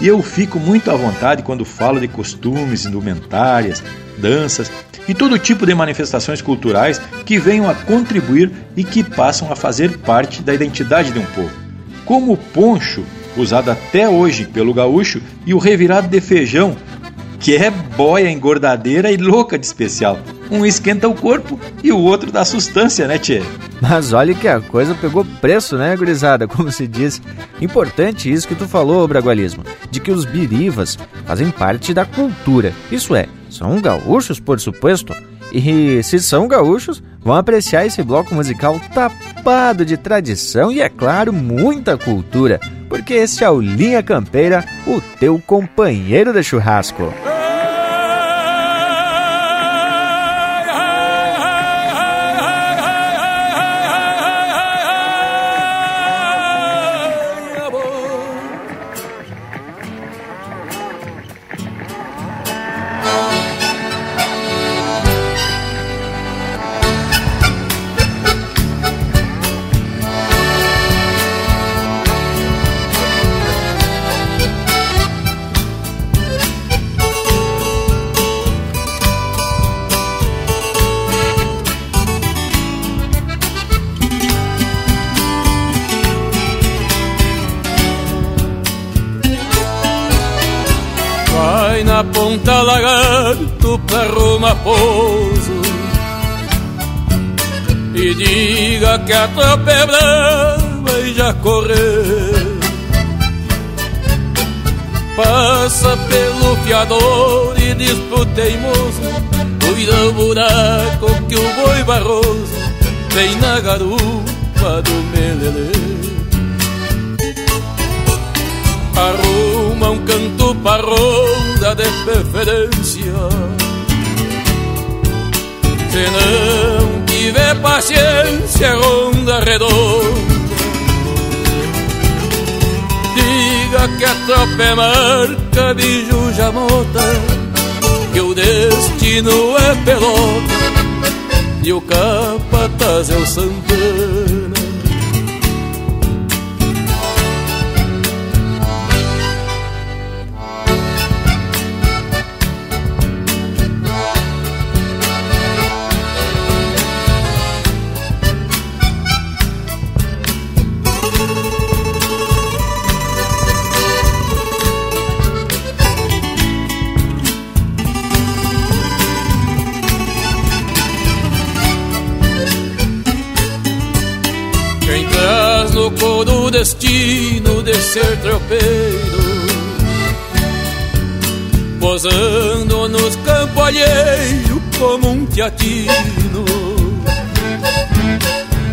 E eu fico muito à vontade quando falo de costumes, indumentárias, danças e todo tipo de manifestações culturais que venham a contribuir e que passam a fazer parte da identidade de um povo. Como o poncho, usado até hoje pelo gaúcho, e o revirado de feijão, que é boia engordadeira e louca de especial. Um esquenta o corpo e o outro dá sustância, né, Tchê? Mas olha que a coisa pegou preço, né, gurizada? Como se diz. Importante isso que tu falou, Bragualismo, de que os birivas fazem parte da cultura. Isso é, são gaúchos, por suposto. E se são gaúchos, vão apreciar esse bloco musical tapado de tradição e, é claro, muita cultura. Porque esse é o Linha Campeira, o teu companheiro de churrasco. Vai na ponta lagarto pra Roma pouso. E diga que a tropa é brava e já correu. Passa pelo fiador e diz pro teimoso Cuida o buraco que o boi barroso Vem na garupa do melelê Arruma um canto pra ronda de preferência Se não tiver paciência, ronda redonda. Diga que a tropa é marca de Jujamota Que o destino é pelota E o capataz é o Santana destino de ser tropeiro. Posando nos campos alheios como um teatino.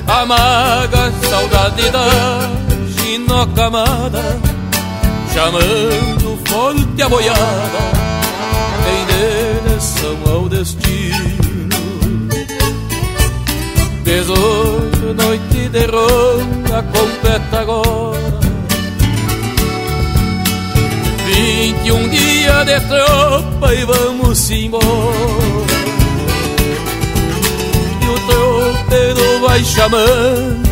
Amaga saudade da ginocamada Chamando forte a boiada. Em direção ao destino Dezoito noite de ronda completa agora Vinte e um dia de tropa e vamos embora. E o tropeiro vai chamando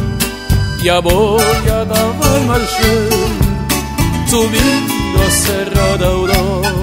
E a boiada vai marchando Subindo a Serra da Aurora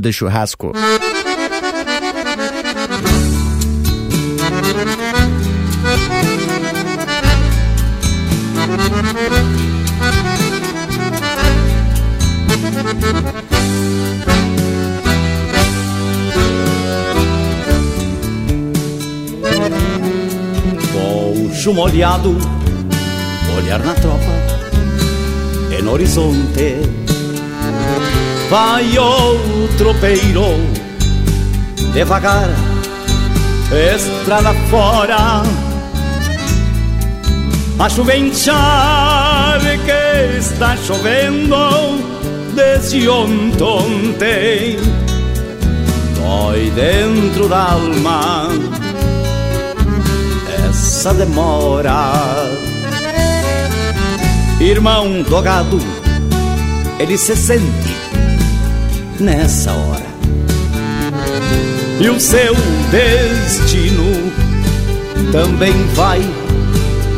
De churrasco. Molhado, olhar na tropa, é no horizonte. Vai o tropeiro, devagar, estrada fora. A chuvenchar que está chovendo desde ontem Dói dentro da alma essa demora. Irmão dogado, ele se sente nessa hora. E o seu destino também vai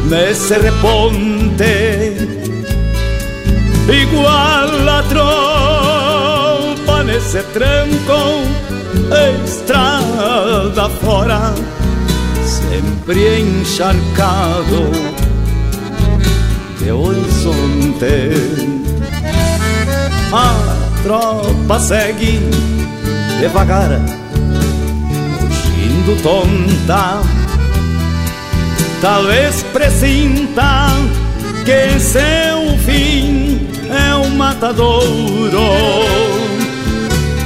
nesse reponte. Igual a trompa nesse tranco Estrada fora Sempre encharcado de horizonte. A tropa segue devagar Fugindo tonta. Talvez presinta que seu fim é um matadouro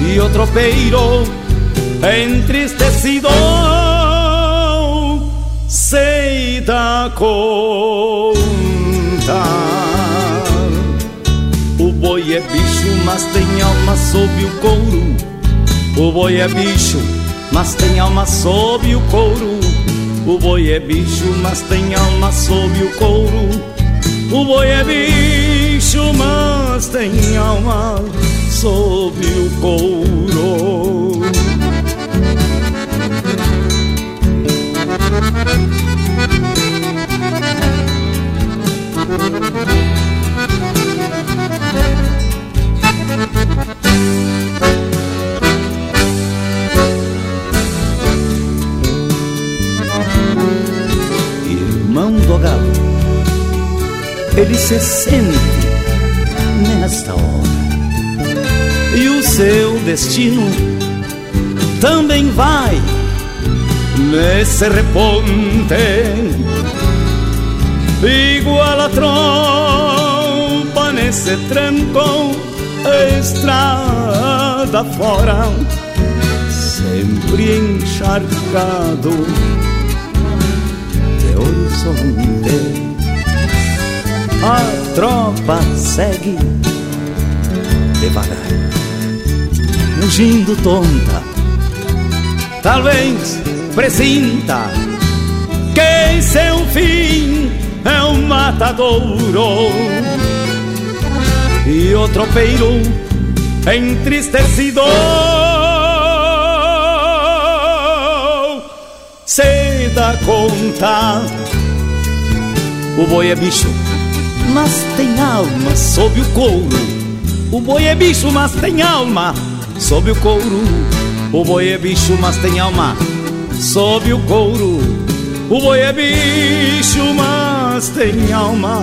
E o tropeiro entristecido. Se dá conta mas tem alma sob o couro O boi é bicho, mas tem alma sob o couro o boi é bicho, mas tem alma sob o couro. O boi é bicho, mas tem alma sob o couro. Se sente nesta hora. E o seu destino também vai nesse reponte Igual a trompa nesse tranco Estrada fora Sempre encharcado de horizonte A tropa segue devagar Fugindo tonta. Talvez presinta que seu fim é um matadouro. E o tropeiro entristecido se dá conta. O boi é bicho mas tem alma sob o couro O boi é bicho, mas tem alma sob o couro. O boi é bicho, mas tem alma sob o couro. O boi é bicho, mas tem alma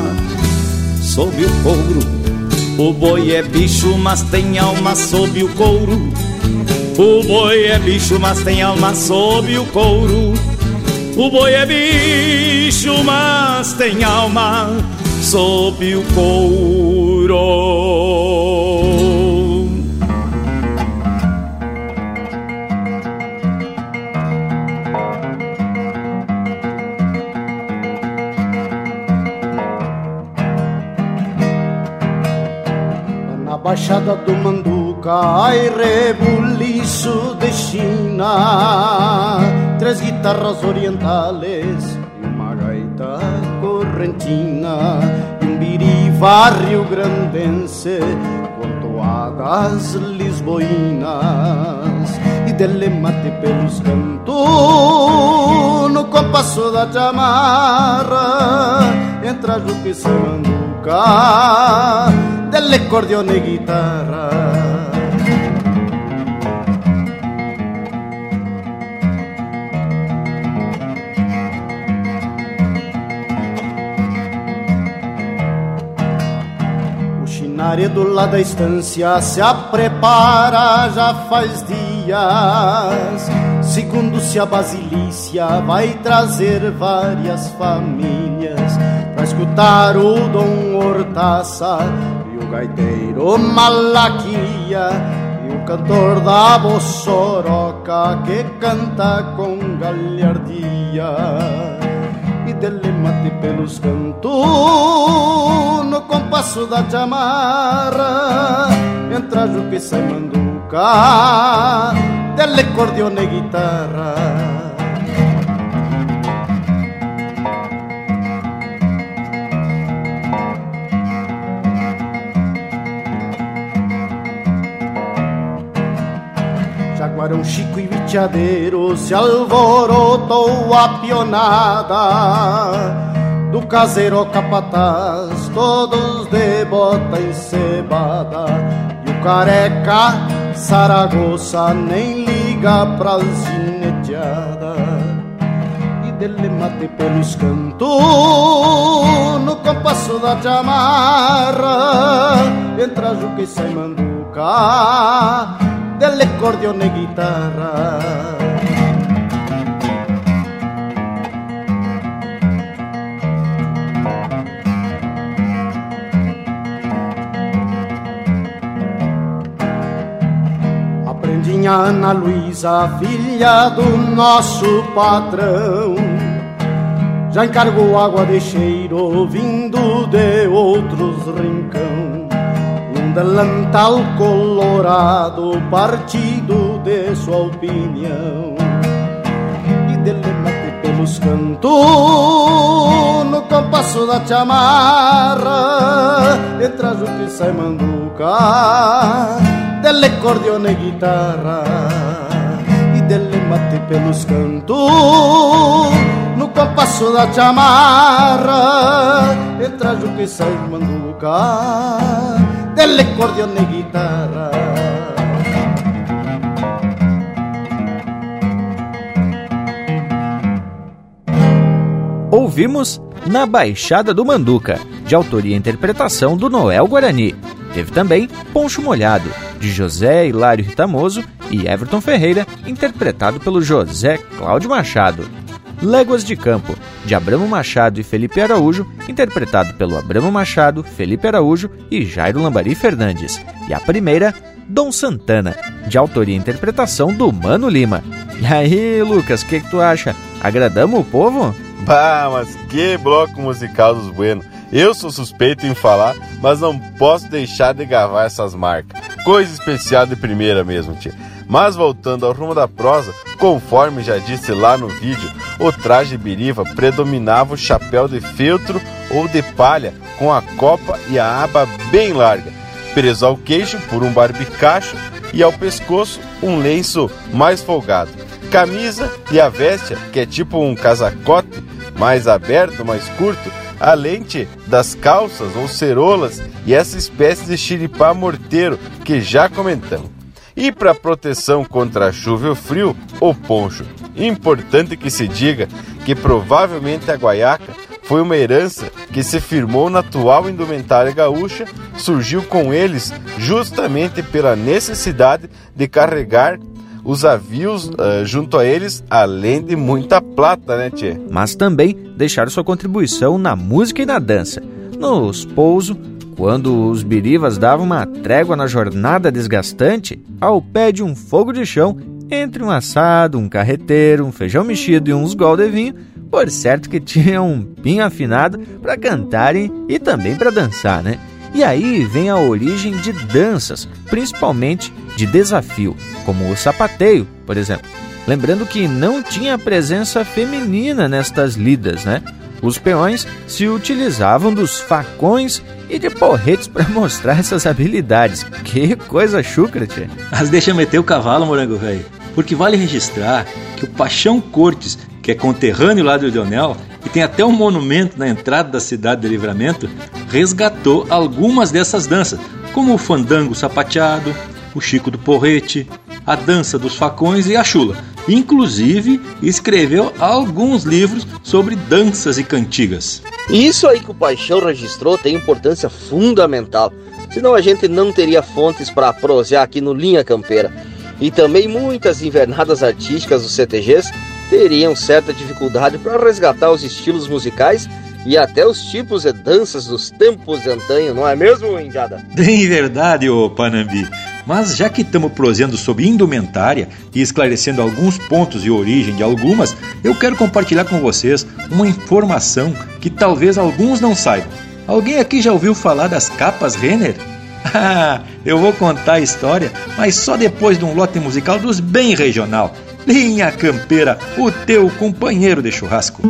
sob o couro. O boi é bicho, mas tem alma sob o couro. O boi é bicho, mas tem alma sob o couro. O boi é bicho, mas tem alma sob o couro. Baixada do Manduca, ai rebuliço de China, três guitarras orientales e uma gaita correntina, biriva rio-grandense com toadas lisboinas, e dele mate pelos cantos no compasso da chamarra, entra Juca e Manduca dell'accordione e chitarra. O chinário do lado da estância se prepara já faz dias. Segundo se a basilícia vai trazer várias famílias para escutar o Dom Hortaça gaiteiro Malaquia e o cantor da Bossoroca que canta com galhardia e dele mate pelos cantos no compasso da chamarra entra Juque e manduca e guitarra Jaguarão Chico e Viteadeiro se alvorotou a pionada. Do caseiro capataz, todos de bota encebada. E o careca Saragoça nem liga pras gineteadas e dele mate pelos cantos no compasso da chamarra. Entra Juca e sai manduca dell'accordione e chitarra. Aprendi a Ana Luísa, filha do nosso patrão. Já encargou água de cheiro vindo de outros rincão delantal colorado, partido de sua opinião. E dele mate pelos cantos, no compasso da chamarra, e o que sai manduca, dele cordione e guitarra. E dele mate pelos cantos, no compasso da chamarra, e o que sai manduca dell'accordione e guitarra. Ouvimos Na Baixada do Manduca, de autoria e interpretação do Noel Guarani. Teve também Poncho Molhado, de José Hilário Ritamoso e Everton Ferreira, interpretado pelo José Cláudio Machado. Léguas de Campo, de Abramo Machado e Felipe Araújo, interpretado pelo Abramo Machado, Felipe Araújo e Jairo Lambari Fernandes. E a primeira, Dom Santana, de autoria e interpretação do Mano Lima. E aí, Lucas, o que, que, tu acha? Agradamos o povo? Bah, mas que bloco musical dos Bueno. Eu sou suspeito em falar, mas não posso deixar de gravar essas marcas. Coisa especial de primeira mesmo, tia. Mas voltando ao rumo da prosa, conforme já disse lá no vídeo, o traje biriva predominava o chapéu de feltro ou de palha com a copa e a aba bem larga, preso ao queixo por um barbicacho e ao pescoço um lenço mais folgado. Camisa e a veste, que é tipo um casacote mais aberto, mais curto, além das calças ou cerolas e essa espécie de xiripá morteiro que já comentamos. E para proteção contra a chuva e o frio, o poncho. Importante que se diga que provavelmente a guaiaca foi uma herança que se firmou na atual indumentária gaúcha, surgiu com eles justamente pela necessidade de carregar os avios uh, junto a eles, além de muita plata, né, Tchê? Mas também deixaram sua contribuição na música e na dança. Nos pouso, quando os birivas davam uma trégua na jornada desgastante, ao pé de um fogo de chão, entre um assado, um carreteiro, um feijão mexido e uns gol de vinho, por certo que tinham um pinho afinado para cantarem e também para dançar, né? E aí vem a origem de danças, principalmente de desafio, como o sapateio, por exemplo. Lembrando que não tinha presença feminina nestas lidas, né? Os peões se utilizavam dos facões e de porretes para mostrar essas habilidades. Que coisa chucra, tia. Mas deixa meter o cavalo, morango velho. Porque vale registrar que o Paixão Cortes, que é conterrâneo lá do Leonel, e tem até um monumento na entrada da cidade de Livramento, resgatou algumas dessas danças, como o fandango sapateado, o Chico do Porrete, a dança dos facões e a chula. Inclusive, escreveu alguns livros sobre danças e cantigas. Isso aí que o Paixão registrou tem importância fundamental. Senão a gente não teria fontes para prosear aqui no Linha Campeira. E também muitas invernadas artísticas dos CTGs teriam certa dificuldade para resgatar os estilos musicais e até os tipos de danças dos tempos de antanho, não é mesmo, Indiada? Bem verdade, ô Panambi. Mas já que estamos prosendo sobre indumentária e esclarecendo alguns pontos e origem de algumas, eu quero compartilhar com vocês uma informação que talvez alguns não saibam. Alguém aqui já ouviu falar das capas Renner? Ah, eu vou contar a história, mas só depois de um lote musical dos bem regional. Linha Campeira, o teu companheiro de churrasco.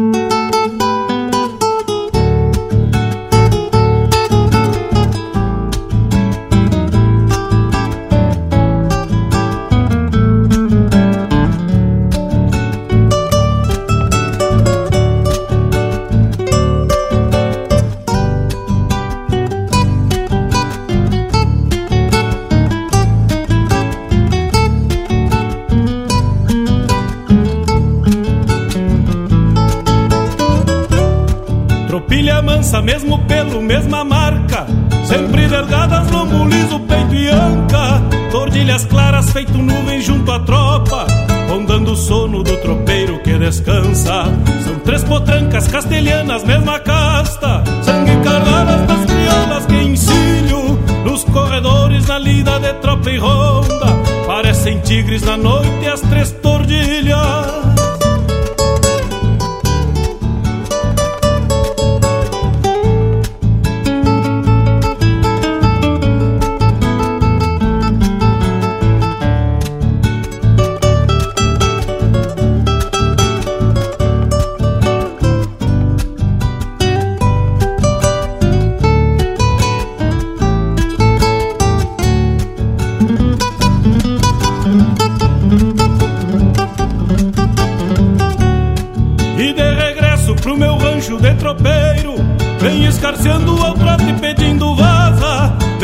Mansa, mesmo pelo, mesma marca. Sempre delgadas, lombo liso, peito e anca. Tordilhas claras, feito nuvem junto à tropa. Rondando o sono do tropeiro que descansa. São três potrancas castelhanas, mesma casta. Sangue cargadas das criolas que ensino. Nos corredores, na lida de tropa e ronda. Parecem tigres na noite as três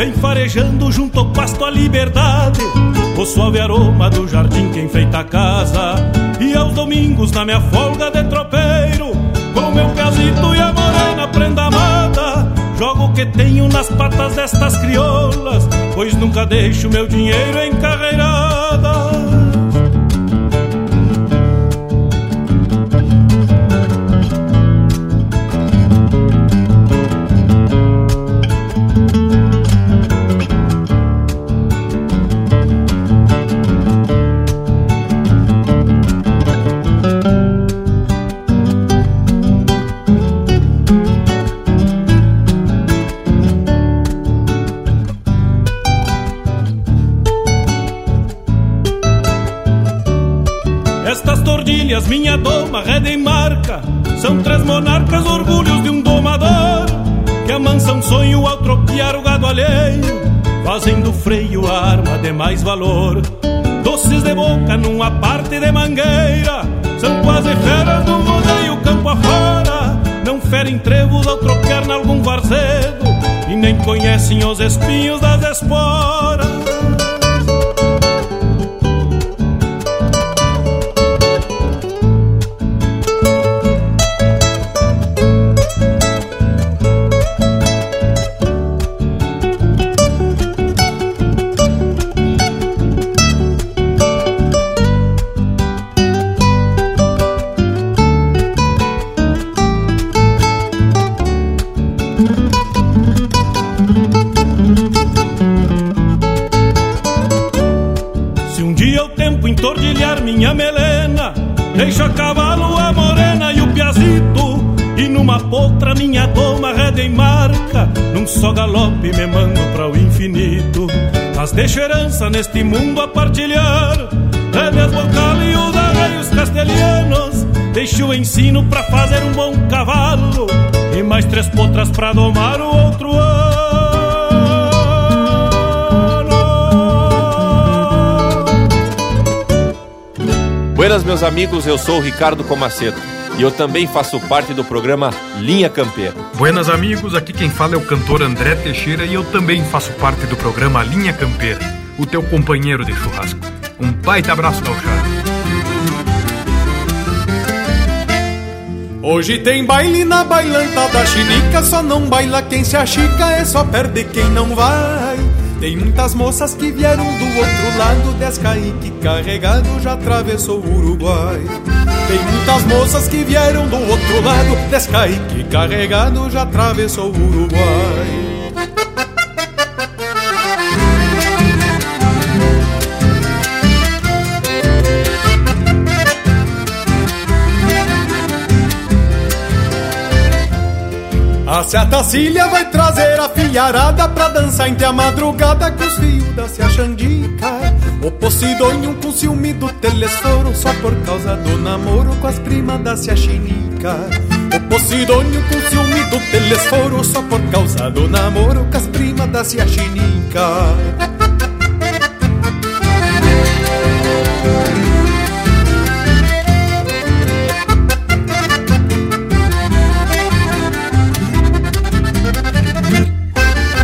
Vem farejando junto ao pasto a liberdade. O suave aroma do jardim que enfeita a casa. E aos domingos na minha folga de tropeiro Com meu casito e a morena prenda amada Jogo o que tenho nas patas destas crioulas Pois nunca deixo meu dinheiro encarreirada mais valor. Doces de boca numa parte de mangueira, são quase feras do rodeio campo afora. não ferem trevos ao trocar nalgum varzedo e nem conhecem os espinhos das esporas. Herança neste mundo a partilhar. Bocal e o da os castelhanos. Deixo o ensino para fazer um bom cavalo E mais três potras para domar o outro ano. Buenas, meus amigos, eu sou o Ricardo Comaceto e eu também faço parte do programa Linha Campeira. Buenas, amigos, aqui quem fala é o cantor André Teixeira e eu também faço parte do programa Linha Campeira, o teu companheiro de churrasco. Um baita abraço, gauchado. Hoje tem baile na bailanta da chinica, só não baila quem se achica, é só perde quem não vai. Tem muitas moças que vieram do outro lado Descaique carregado já atravessou o Uruguai Tem muitas moças que vieram do outro lado Descaique carregado já atravessou o Uruguai A Tacília vai trazer a filharada pra dançar entre a madrugada com os fios da Cia Xandica. O Posidônio com ciúme do telesforo só por causa do namoro com as primas da Cia Chinica. O Posidônio com ciúme do telesforo só por causa do namoro com as primas da Cia Chinica.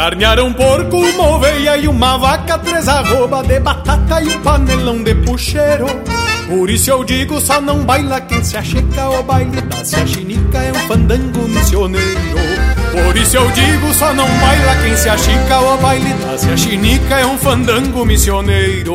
Carnearam um porco, uma oveia e uma vaca, três arroba de batata e um panelão de puxeiro. Por isso eu digo, só não baila quem se achica, o baile da se chinica é um fandango missioneiro. Por isso eu digo, só não baila quem se achica, o baile da se chinica é um fandango missioneiro.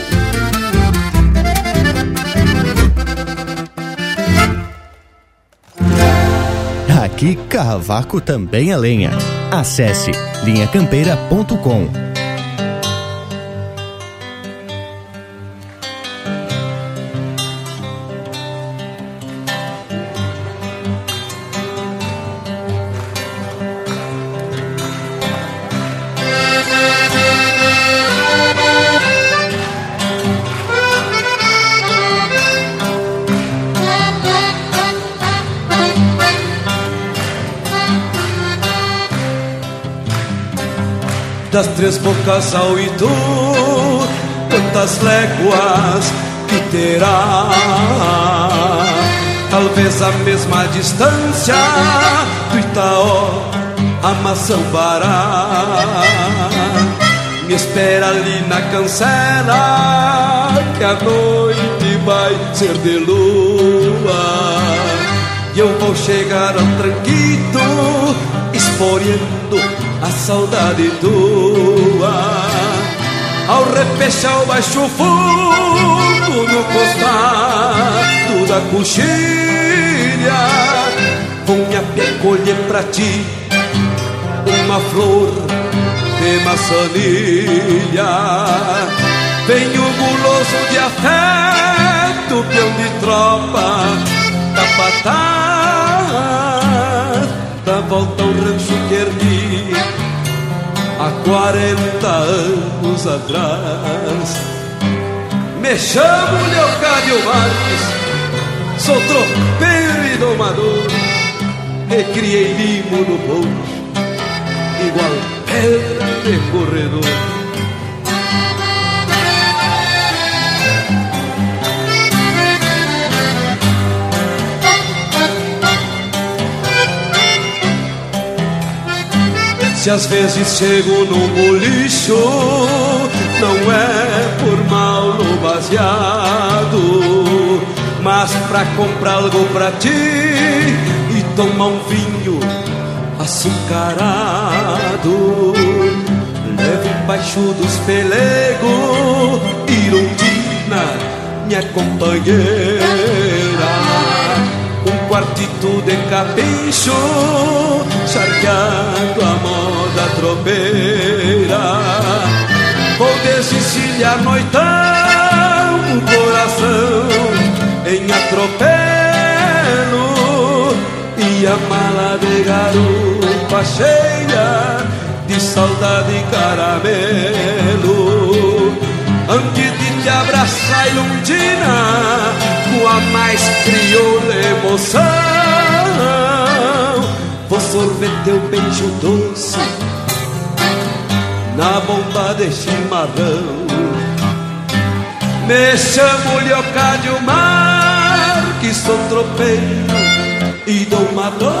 Aqui, cavaco também é lenha. Acesse linhacampeira.com. bocas ao Itu, quantas léguas que terá? Talvez nessa mesma distância do Itaó a Maçambará. Me espera ali na cancela que a noite vai ser de lua. E eu vou chegar ao tranquito, esporeando a saudade tua. Ao repechar o baixo fundo no costado da coxilha, vou me colher pra ti uma flor de maçanilha. Venho guloso de afeto, peão de tropa, capataz, da volta ao rancho que ergui há 40 anos atrás. Me chamo Leocádio Marques, sou tropeiro e domador, e criei limo no bolso igual pedra de corredor. Se às vezes chego no bolicho, não é por mal no baseado, mas pra comprar algo pra ti e tomar um vinho açucarado. Levo embaixo dos pelegos, Irundina, minha companheira. Um quartito de capricho, charqueado a moda tropeira. Vou de noitão, coração em atropelo e a mala de garupa cheia de saudade e caramelo. Antes de te abraçar, ilundina com a mais crioula emoção. Vou sorver teu beijo doce na bomba de chimarrão. Me chamo Leocádio Mar, que sou tropeiro e domador.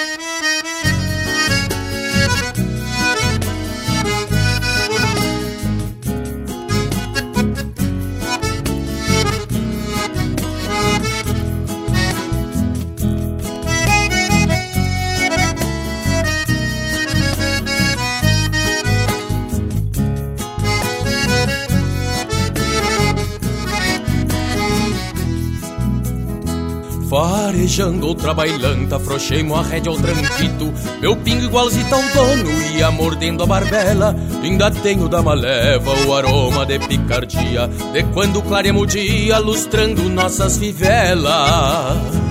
Farejando outra bailanta, afrouxei-mo a rédea ao tranquito Meu pingo igualzito ao dono, ia mordendo a barbela. Ainda tenho da maleva o aroma de picardia De quando clareamos o dia, lustrando nossas fivelas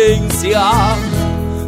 querência.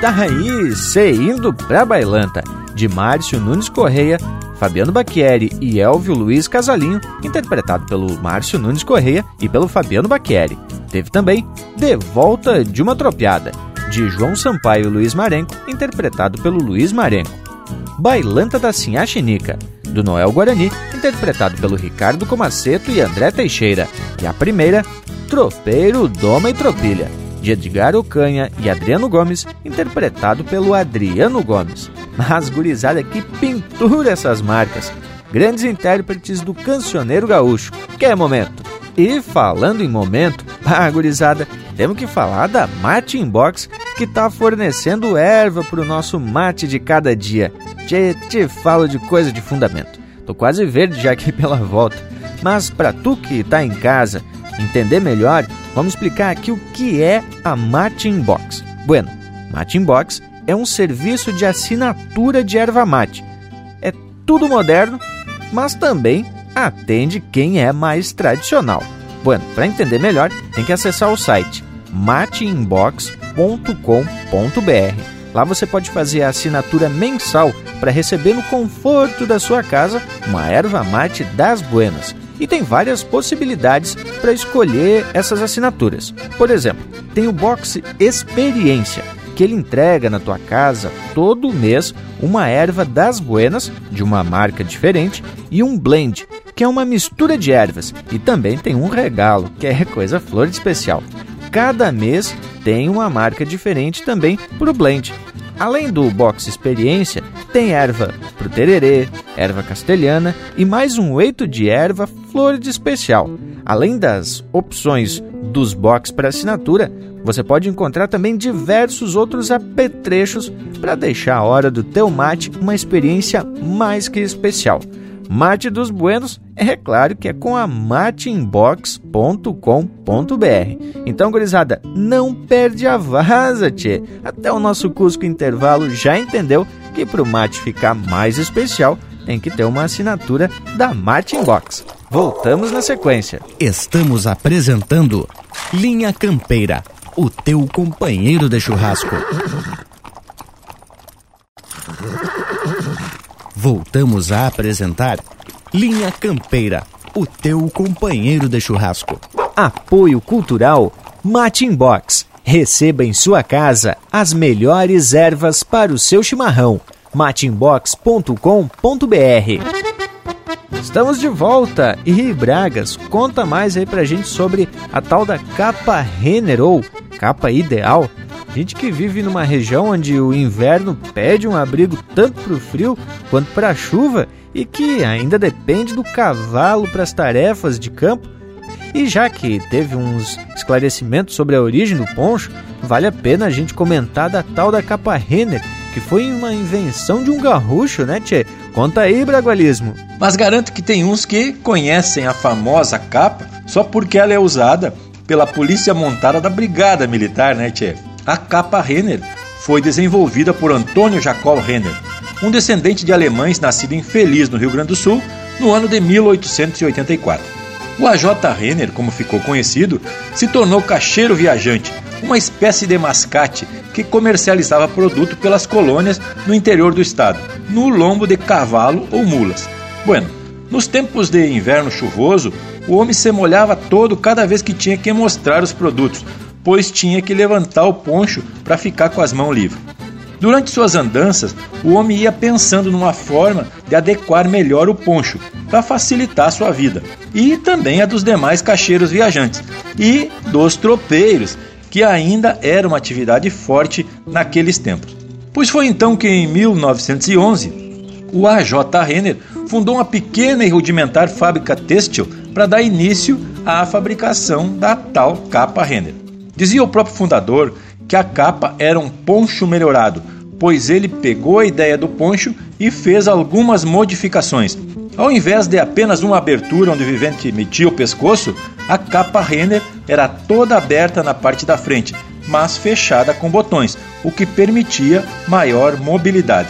Tá aí, cê indo pra bailanta De Márcio Nunes Correia Fabiano Bacchieri e Elvio Luiz Casalinho, interpretado pelo Márcio Nunes Correia e pelo Fabiano Bacchieri. Teve também De Volta de uma Tropiada, de João Sampaio e Luiz Marenco, interpretado pelo Luiz Marenco. Bailanta da Sinhachinica, do Noel Guarani, interpretado pelo Ricardo Comaceto e André Teixeira. E a primeira, Tropeiro, Doma e Tropilha, de Edgar Ocanha e Adriano Gomes, interpretado pelo Adriano Gomes. Mas, gurizada, que pintura essas marcas! Grandes intérpretes do cancioneiro gaúcho. Que momento! E falando em momento, ah, gurizada, temos que falar da Mate Inbox, que está fornecendo erva para o nosso mate de cada dia. Te, te falo de coisa de fundamento. Tô quase verde já aqui pela volta. Mas para tu que está em casa entender melhor, vamos explicar aqui o que é a Mate Inbox. Bueno, Mate Inbox é um serviço de assinatura de erva mate. É tudo moderno, mas também atende quem é mais tradicional. Bueno, para entender melhor, tem que acessar o site mateinbox.com.br. Lá você pode fazer a assinatura mensal para receber no conforto da sua casa uma erva mate das buenas. E tem várias possibilidades para escolher essas assinaturas. Por exemplo, tem o box Experiência, que ele entrega na tua casa todo mês uma erva das buenas de uma marca diferente e um blend, que é uma mistura de ervas, e também tem um regalo, que é coisa flor de especial. Cada mês tem uma marca diferente também para o blend. Além do box experiência, tem erva pro tererê, erva castelhana e mais um oito de erva flor de especial. Além das opções dos box para assinatura, você pode encontrar também diversos outros apetrechos para deixar a hora do teu mate uma experiência mais que especial. Mate dos Buenos é claro que é com a mateinbox.com.br. Então, gurizada, não perde a vaza, tchê. Até o nosso Cusco Intervalo já entendeu que para o mate ficar mais especial, tem que ter uma assinatura da Mate Inbox. Voltamos na sequência. Estamos apresentando Linha Campeira, o teu companheiro de churrasco. Voltamos a apresentar Linha Campeira, o teu companheiro de churrasco. Apoio Cultural Mate Box. Receba em sua casa as melhores ervas para o seu chimarrão. matinbox.com.br Estamos de volta e Bragas, conta mais aí pra gente sobre a tal da capa Renner ou capa ideal Gente que vive numa região onde o inverno pede um abrigo tanto para o frio quanto para a chuva e que ainda depende do cavalo para as tarefas de campo. E já que teve uns esclarecimentos sobre a origem do poncho, vale a pena a gente comentar da tal da capa Renner, que foi uma invenção de um garrucho, né, Tchê? Conta aí, Bragualismo. Mas garanto que tem uns que conhecem a famosa capa só porque ela é usada pela polícia montada da Brigada Militar, né, Tchê? A capa Renner foi desenvolvida por Antônio Jacob Renner, um descendente de alemães nascido em Feliz, no Rio Grande do Sul, no ano de 1884. O AJ Renner, como ficou conhecido, se tornou cacheiro viajante, uma espécie de mascate que comercializava produto pelas colônias no interior do estado, no lombo de cavalo ou mulas. Bueno, nos tempos de inverno chuvoso, o homem se molhava todo cada vez que tinha que mostrar os produtos, pois tinha que levantar o poncho para ficar com as mãos livres. Durante suas andanças, o homem ia pensando numa forma de adequar melhor o poncho para facilitar sua vida e também a dos demais cacheiros viajantes e dos tropeiros, que ainda era uma atividade forte naqueles tempos. Pois foi então que em 1911 o AJ Renner fundou uma pequena e rudimentar fábrica têxtil para dar início à fabricação da tal capa Renner. Dizia o próprio fundador que a capa era um poncho melhorado, pois ele pegou a ideia do poncho e fez algumas modificações. Ao invés de apenas uma abertura onde o vivente metia o pescoço, a capa Renner era toda aberta na parte da frente, mas fechada com botões, o que permitia maior mobilidade.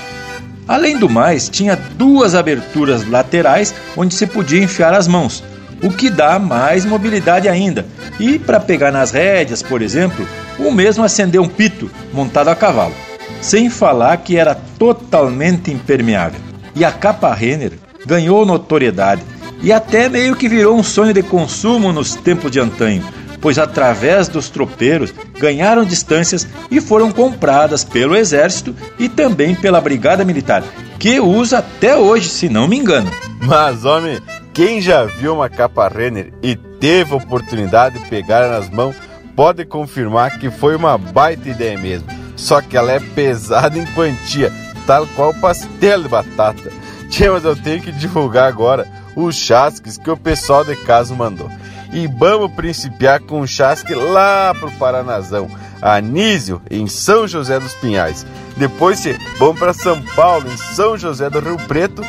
Além do mais, tinha duas aberturas laterais onde se podia enfiar as mãos, o que dá mais mobilidade ainda. E para pegar nas rédeas, por exemplo, o mesmo acender um pito montado a cavalo. Sem falar que era totalmente impermeável. E a capa Renner ganhou notoriedade e até meio que virou um sonho de consumo nos tempos de antanho, pois através dos tropeiros ganharam distâncias e foram compradas pelo Exército e também pela Brigada Militar, que usa até hoje, se não me engano. Mas, homem, quem já viu uma capa Renner e teve a oportunidade de pegar nas mãos, pode confirmar que foi uma baita ideia mesmo. Só que ela é pesada em quantia, tal qual pastel de batata. Tchê, mas eu tenho que divulgar agora os chasques que o pessoal de casa mandou. E vamos principiar com um chasque lá pro Paranazão, Anísio, em São José dos Pinhais. Depois vamos para São Paulo, em São José do Rio Preto,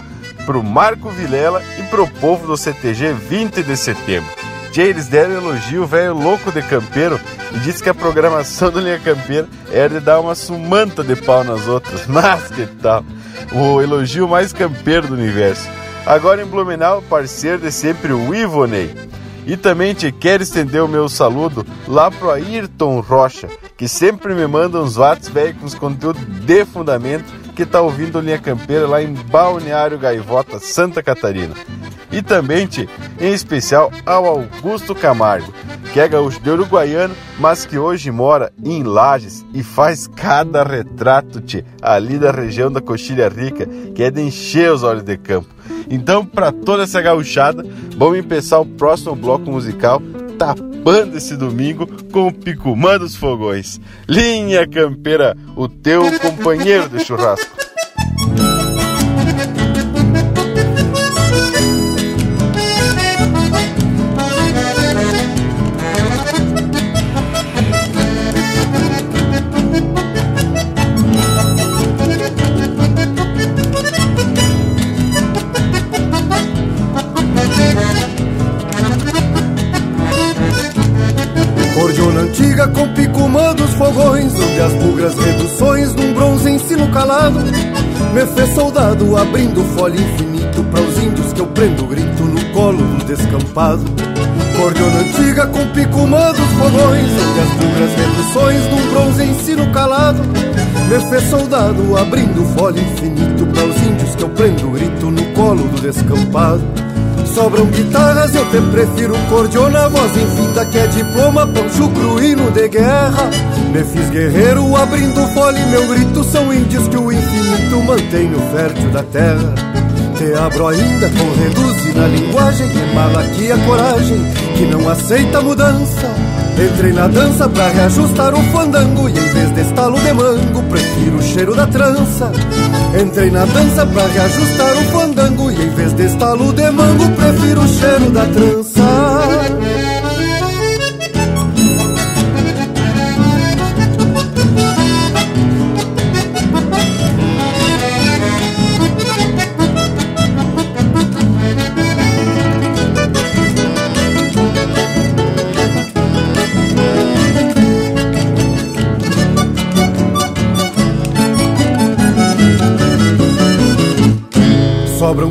pro Marco Vilela e pro povo do CTG 20 de setembro. Tchê, eles deram elogio velho louco de campeiro e disse que a programação do Linha Campeira era de dar uma sumanta de pau nas outras. Mas que tal? O elogio mais campeiro do universo. Agora em Blumenau, parceiro de sempre o Ivonei. E também te quero estender o meu saludo lá pro Ayrton Rocha, que sempre me manda uns watts velho com os conteúdos de fundamento que tá ouvindo Linha Campeira lá em Balneário Gaivota, Santa Catarina. E também, te, em especial, ao Augusto Camargo, que é gaúcho de Uruguaiano, mas que hoje mora em Lages e faz cada retrato te, ali da região da Coxilha Rica, que é de encher os olhos de campo. Então, para toda essa gauchada, vamos começar o próximo bloco musical tapando esse domingo com o Picumã dos Fogões. Linha Campeira, o teu companheiro de churrasco. Me fez soldado abrindo folha infinito Para os índios que eu prendo grito no colo do descampado. Cordiona antiga com picumã dos fogões Onde as bugras reduções num bronze ensino calado. Me fez soldado abrindo folha infinito Para os índios que eu prendo grito no colo do descampado sobram guitarras, eu te prefiro cordiona, voz infinta que é diploma, poncho cruíno de guerra. Me fiz guerreiro abrindo fole, meu grito são índios que o infinito mantém no fértil da terra. Te abro ainda com reduzir na linguagem, mala aqui a coragem, que não aceita mudança. Entrei na dança pra reajustar o fandango E em vez de estalo de mango Prefiro o cheiro da trança Entrei na dança pra reajustar o fandango E em vez de estalo de mango Prefiro o cheiro da trança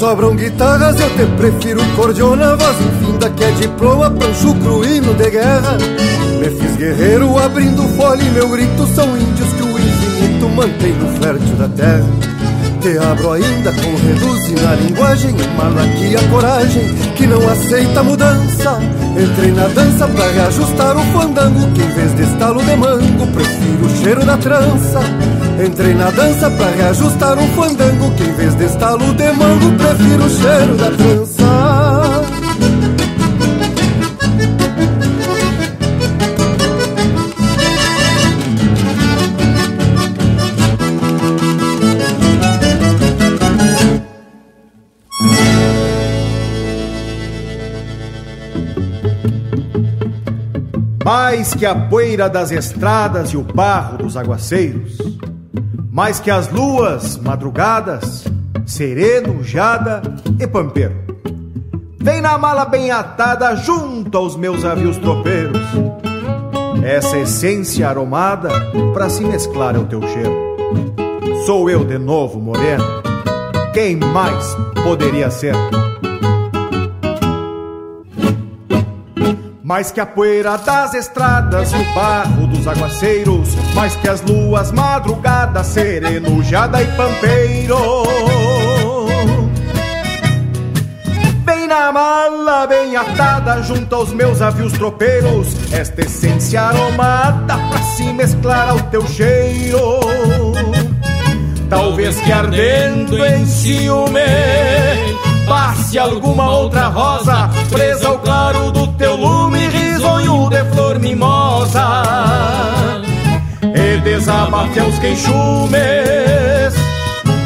sobram guitarras, eu te prefiro cordiona, voz infinda que é diploma pra chucro hino de guerra. Me fiz guerreiro abrindo fole, meu grito são índios que o infinito mantém no fértil da terra. Te abro ainda com reduzir na linguagem, a coragem que não aceita mudança. Entrei na dança pra reajustar o fandango, que em vez de estalo de mango, prefiro o cheiro da trança. Entrei na dança pra reajustar um fandango, que em vez de estalo de mango, prefiro o cheiro da trança. mais que a poeira das estradas e o barro dos aguaceiros, mais que as luas madrugadas, sereno, jada e pampeiro. Vem na mala bem atada junto aos meus avios tropeiros. Essa essência aromada para se mesclar ao teu cheiro. Sou eu de novo, moreno. Quem mais poderia ser? Mais que a poeira das estradas o barro dos aguaceiros, mais que as luas madrugadas, sereno, jada e pampeiro. Vem na mala bem atada junto aos meus avios tropeiros, esta essência aromada pra se mesclar ao teu cheiro. Talvez que ardendo em ciúme passe alguma outra rosa presa ao claro do teu lume, risonho de flor mimosa. E desabafe aos queixumes,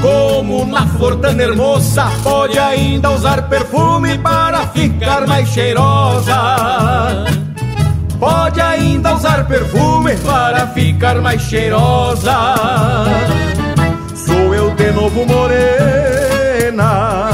como na flor tão hermosa, pode ainda usar perfume para ficar mais cheirosa. Pode ainda usar perfume para ficar mais cheirosa. Sou eu de novo morena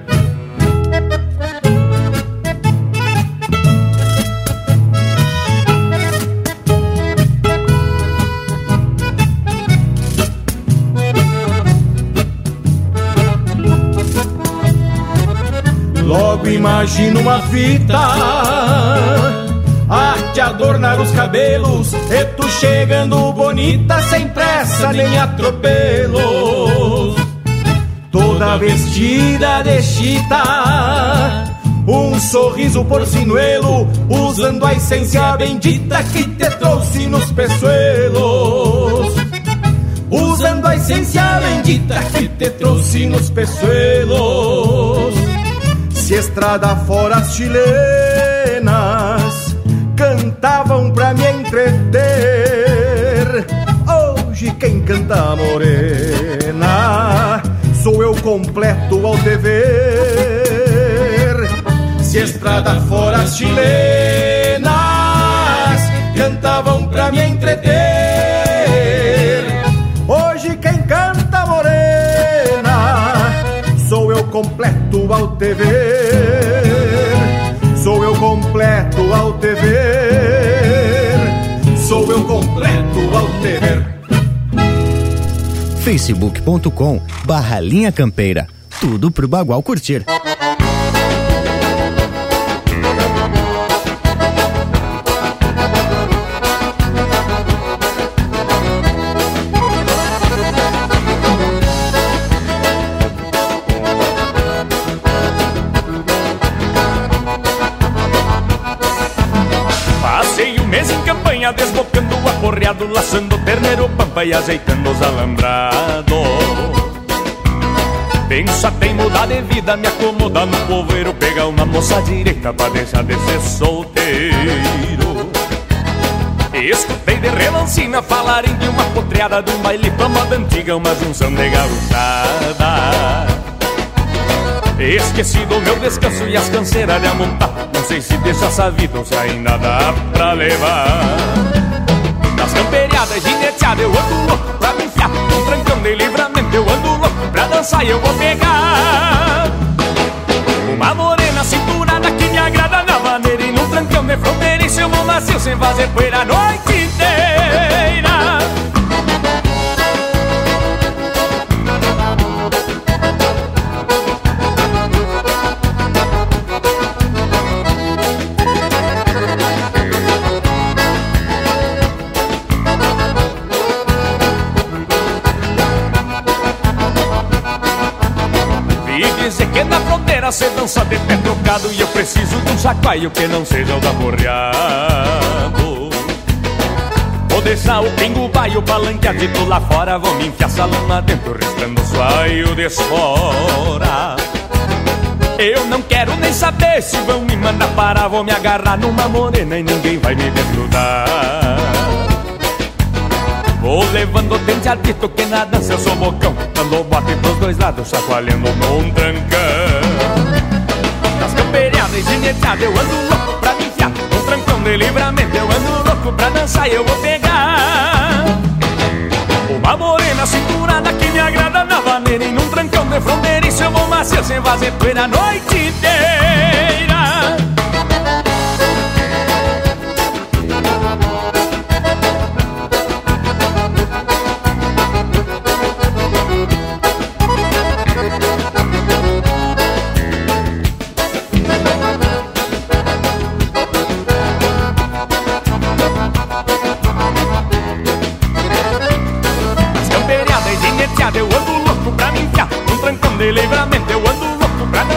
Logo imagino uma fita. A te adornar os cabelos. E tu chegando bonita sem pressa nem atropelos. Toda vestida de chita. Um sorriso porcinuelo, usando a essência bendita que te trouxe nos peçoelos. Usando a essência bendita que te trouxe nos peçoelos. Se estrada fora as chilenas cantavam pra me entreter. Hoje quem canta morena sou eu completo ao dever. Se estrada fora as chilenas cantavam completo ao ver. Sou eu completo ao ver. Sou eu completo ao ver. facebook.com barra linha campeira. Tudo pro Bagual curtir. Campanha desbocando o aporreado, laçando terneiro pampa e ajeitando os alambrados. Penso até em mudar de vida, me acomodar no povoeiro, pegar uma moça direita pra deixar de ser solteiro. Escutei de relancina falarem de uma potreada, de um baile pampa da antiga, uma junção de gauchada. Esqueci do meu descanso e as canseiras de amontar Não sei se deixa essa vida ou se ainda dá pra levar. Nas camperiadas gineteadas eu ando louco pra me enfiar. Um trancão de livramento eu ando louco pra dançar e eu vou pegar. Uma morena cinturada que me agrada na maneira E num trancão de fronteiriço eu vou macio sem fazer poeira a noite inteira cê dança de pé trocado E eu preciso de um chacoalho que não seja o da borreado Vou deixar o pingo o palanque adito lá fora Vou me enfiar salão lá dentro restando suaio de espora. Eu não quero nem saber se vão me mandar parar Vou me agarrar numa morena e ninguém vai me desgrudar Vou levando o dente adito que na dança eu sou bocão Dando bote pros dois lados, chacoalhando num trancão Camperiadas e gineteadas eu ando louco pra me enfiar. Num trancão de livramento eu ando louco pra dançar eu vou pegar. Uma morena cinturada que me agrada na vaneira E num trancão de fronteiriço eu vou macio sem fazer poeira a noite inteira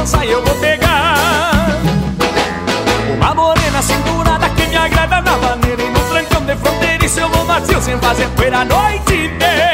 e eu vou pegar. Uma morena cinturada que me agrada na maneira E no trancão de fronteiriço eu vou macio sem fazer poeira a noite inteira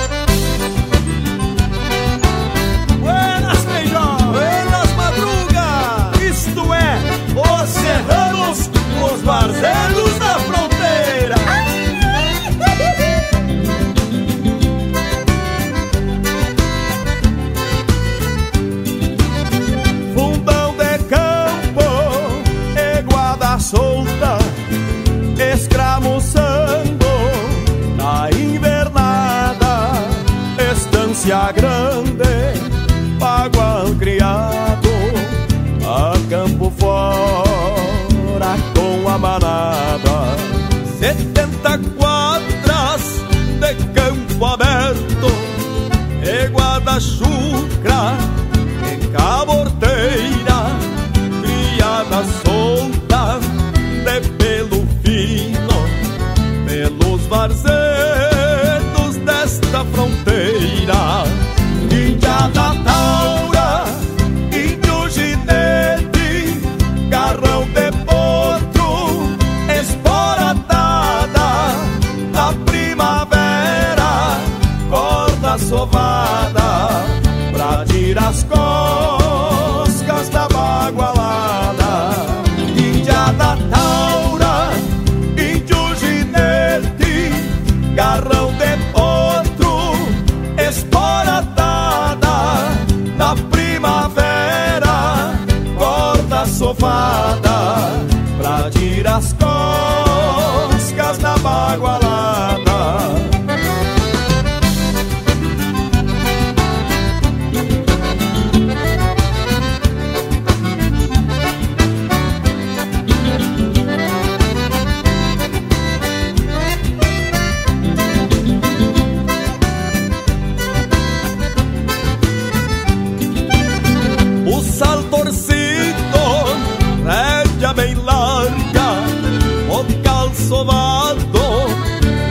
Calçovado,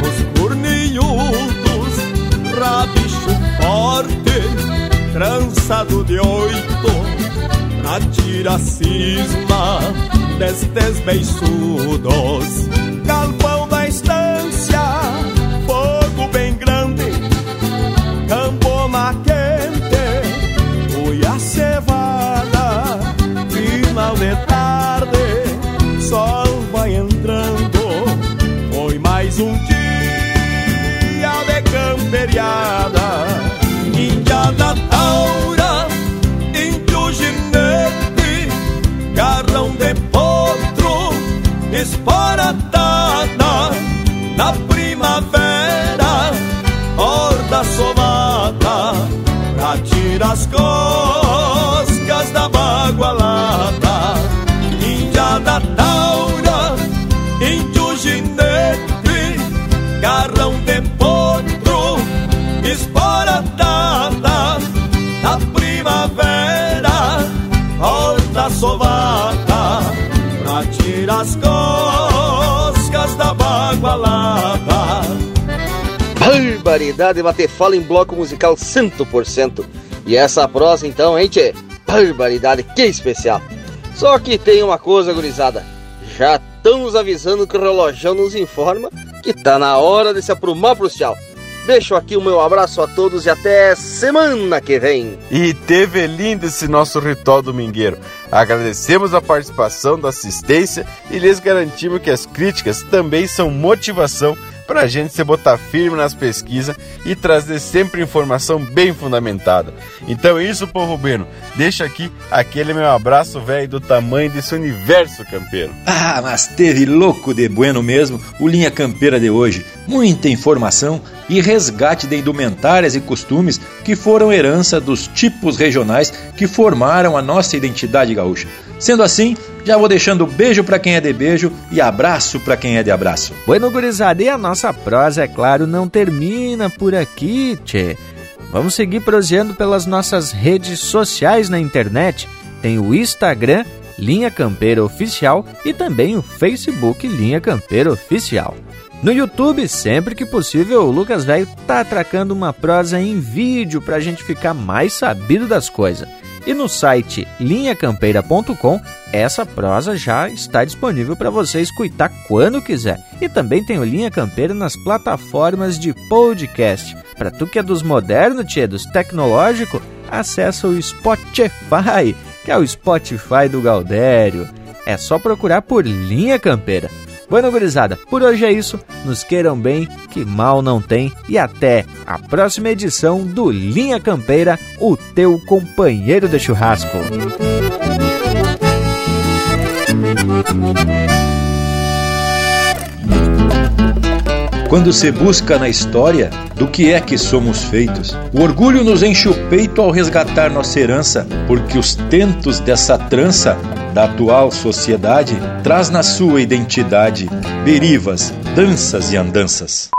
os corninhudos, rabicho forte, trançado de oito, atira cisma destes beiçudos. Galpão da estância, tirar as coscas da bagualada. Barbaridade bater fala em bloco musical 100%. E essa prosa então, hein, tchê? Barbaridade, que especial. Só que tem uma coisa, gurizada. Já estão nos avisando que o relojão nos informa que tá na hora de se aprumar pro tchau. Deixo aqui o meu abraço a todos e até semana que vem. E teve lindo esse nosso ritual domingueiro. Agradecemos a participação da assistência e lhes garantimos que as críticas também são motivação para a gente se botar firme nas pesquisas e trazer sempre informação bem fundamentada. Então é isso, povo bueno. Deixa aqui aquele meu abraço velho do tamanho desse universo campeiro. Ah, mas teve louco de bueno mesmo o Linha Campeira de hoje. Muita informação e resgate de indumentárias e costumes que foram herança dos tipos regionais que formaram a nossa identidade gaúcha. Sendo assim, já vou deixando beijo para quem é de beijo e abraço para quem é de abraço. Bueno, gurizada, e a nossa prosa, é claro, não termina por aqui, tchê. Vamos seguir proseando pelas nossas redes sociais na internet. Tem o Instagram, Linha Campeira Oficial, e também o Facebook Linha Campeira Oficial. No YouTube, sempre que possível, o Lucas Velho tá atracando uma prosa em vídeo pra gente ficar mais sabido das coisas. E no site linhacampeira.com, essa prosa já está disponível para você escutar quando quiser. E também tem o Linha Campeira nas plataformas de podcast. Para tu que é dos modernos, tchê, dos tecnológicos, acessa o Spotify, que é o Spotify do Galdério. É só procurar por Linha Campeira. Bueno, gurizada, por hoje é isso. Nos queiram bem, que mal não tem. E até a próxima edição do Linha Campeira, o teu companheiro de churrasco. Quando se busca na história do que é que somos feitos, o orgulho nos enche o peito ao resgatar nossa herança, porque os tentos dessa trança da atual sociedade traz na sua identidade derivas, danças e andanças.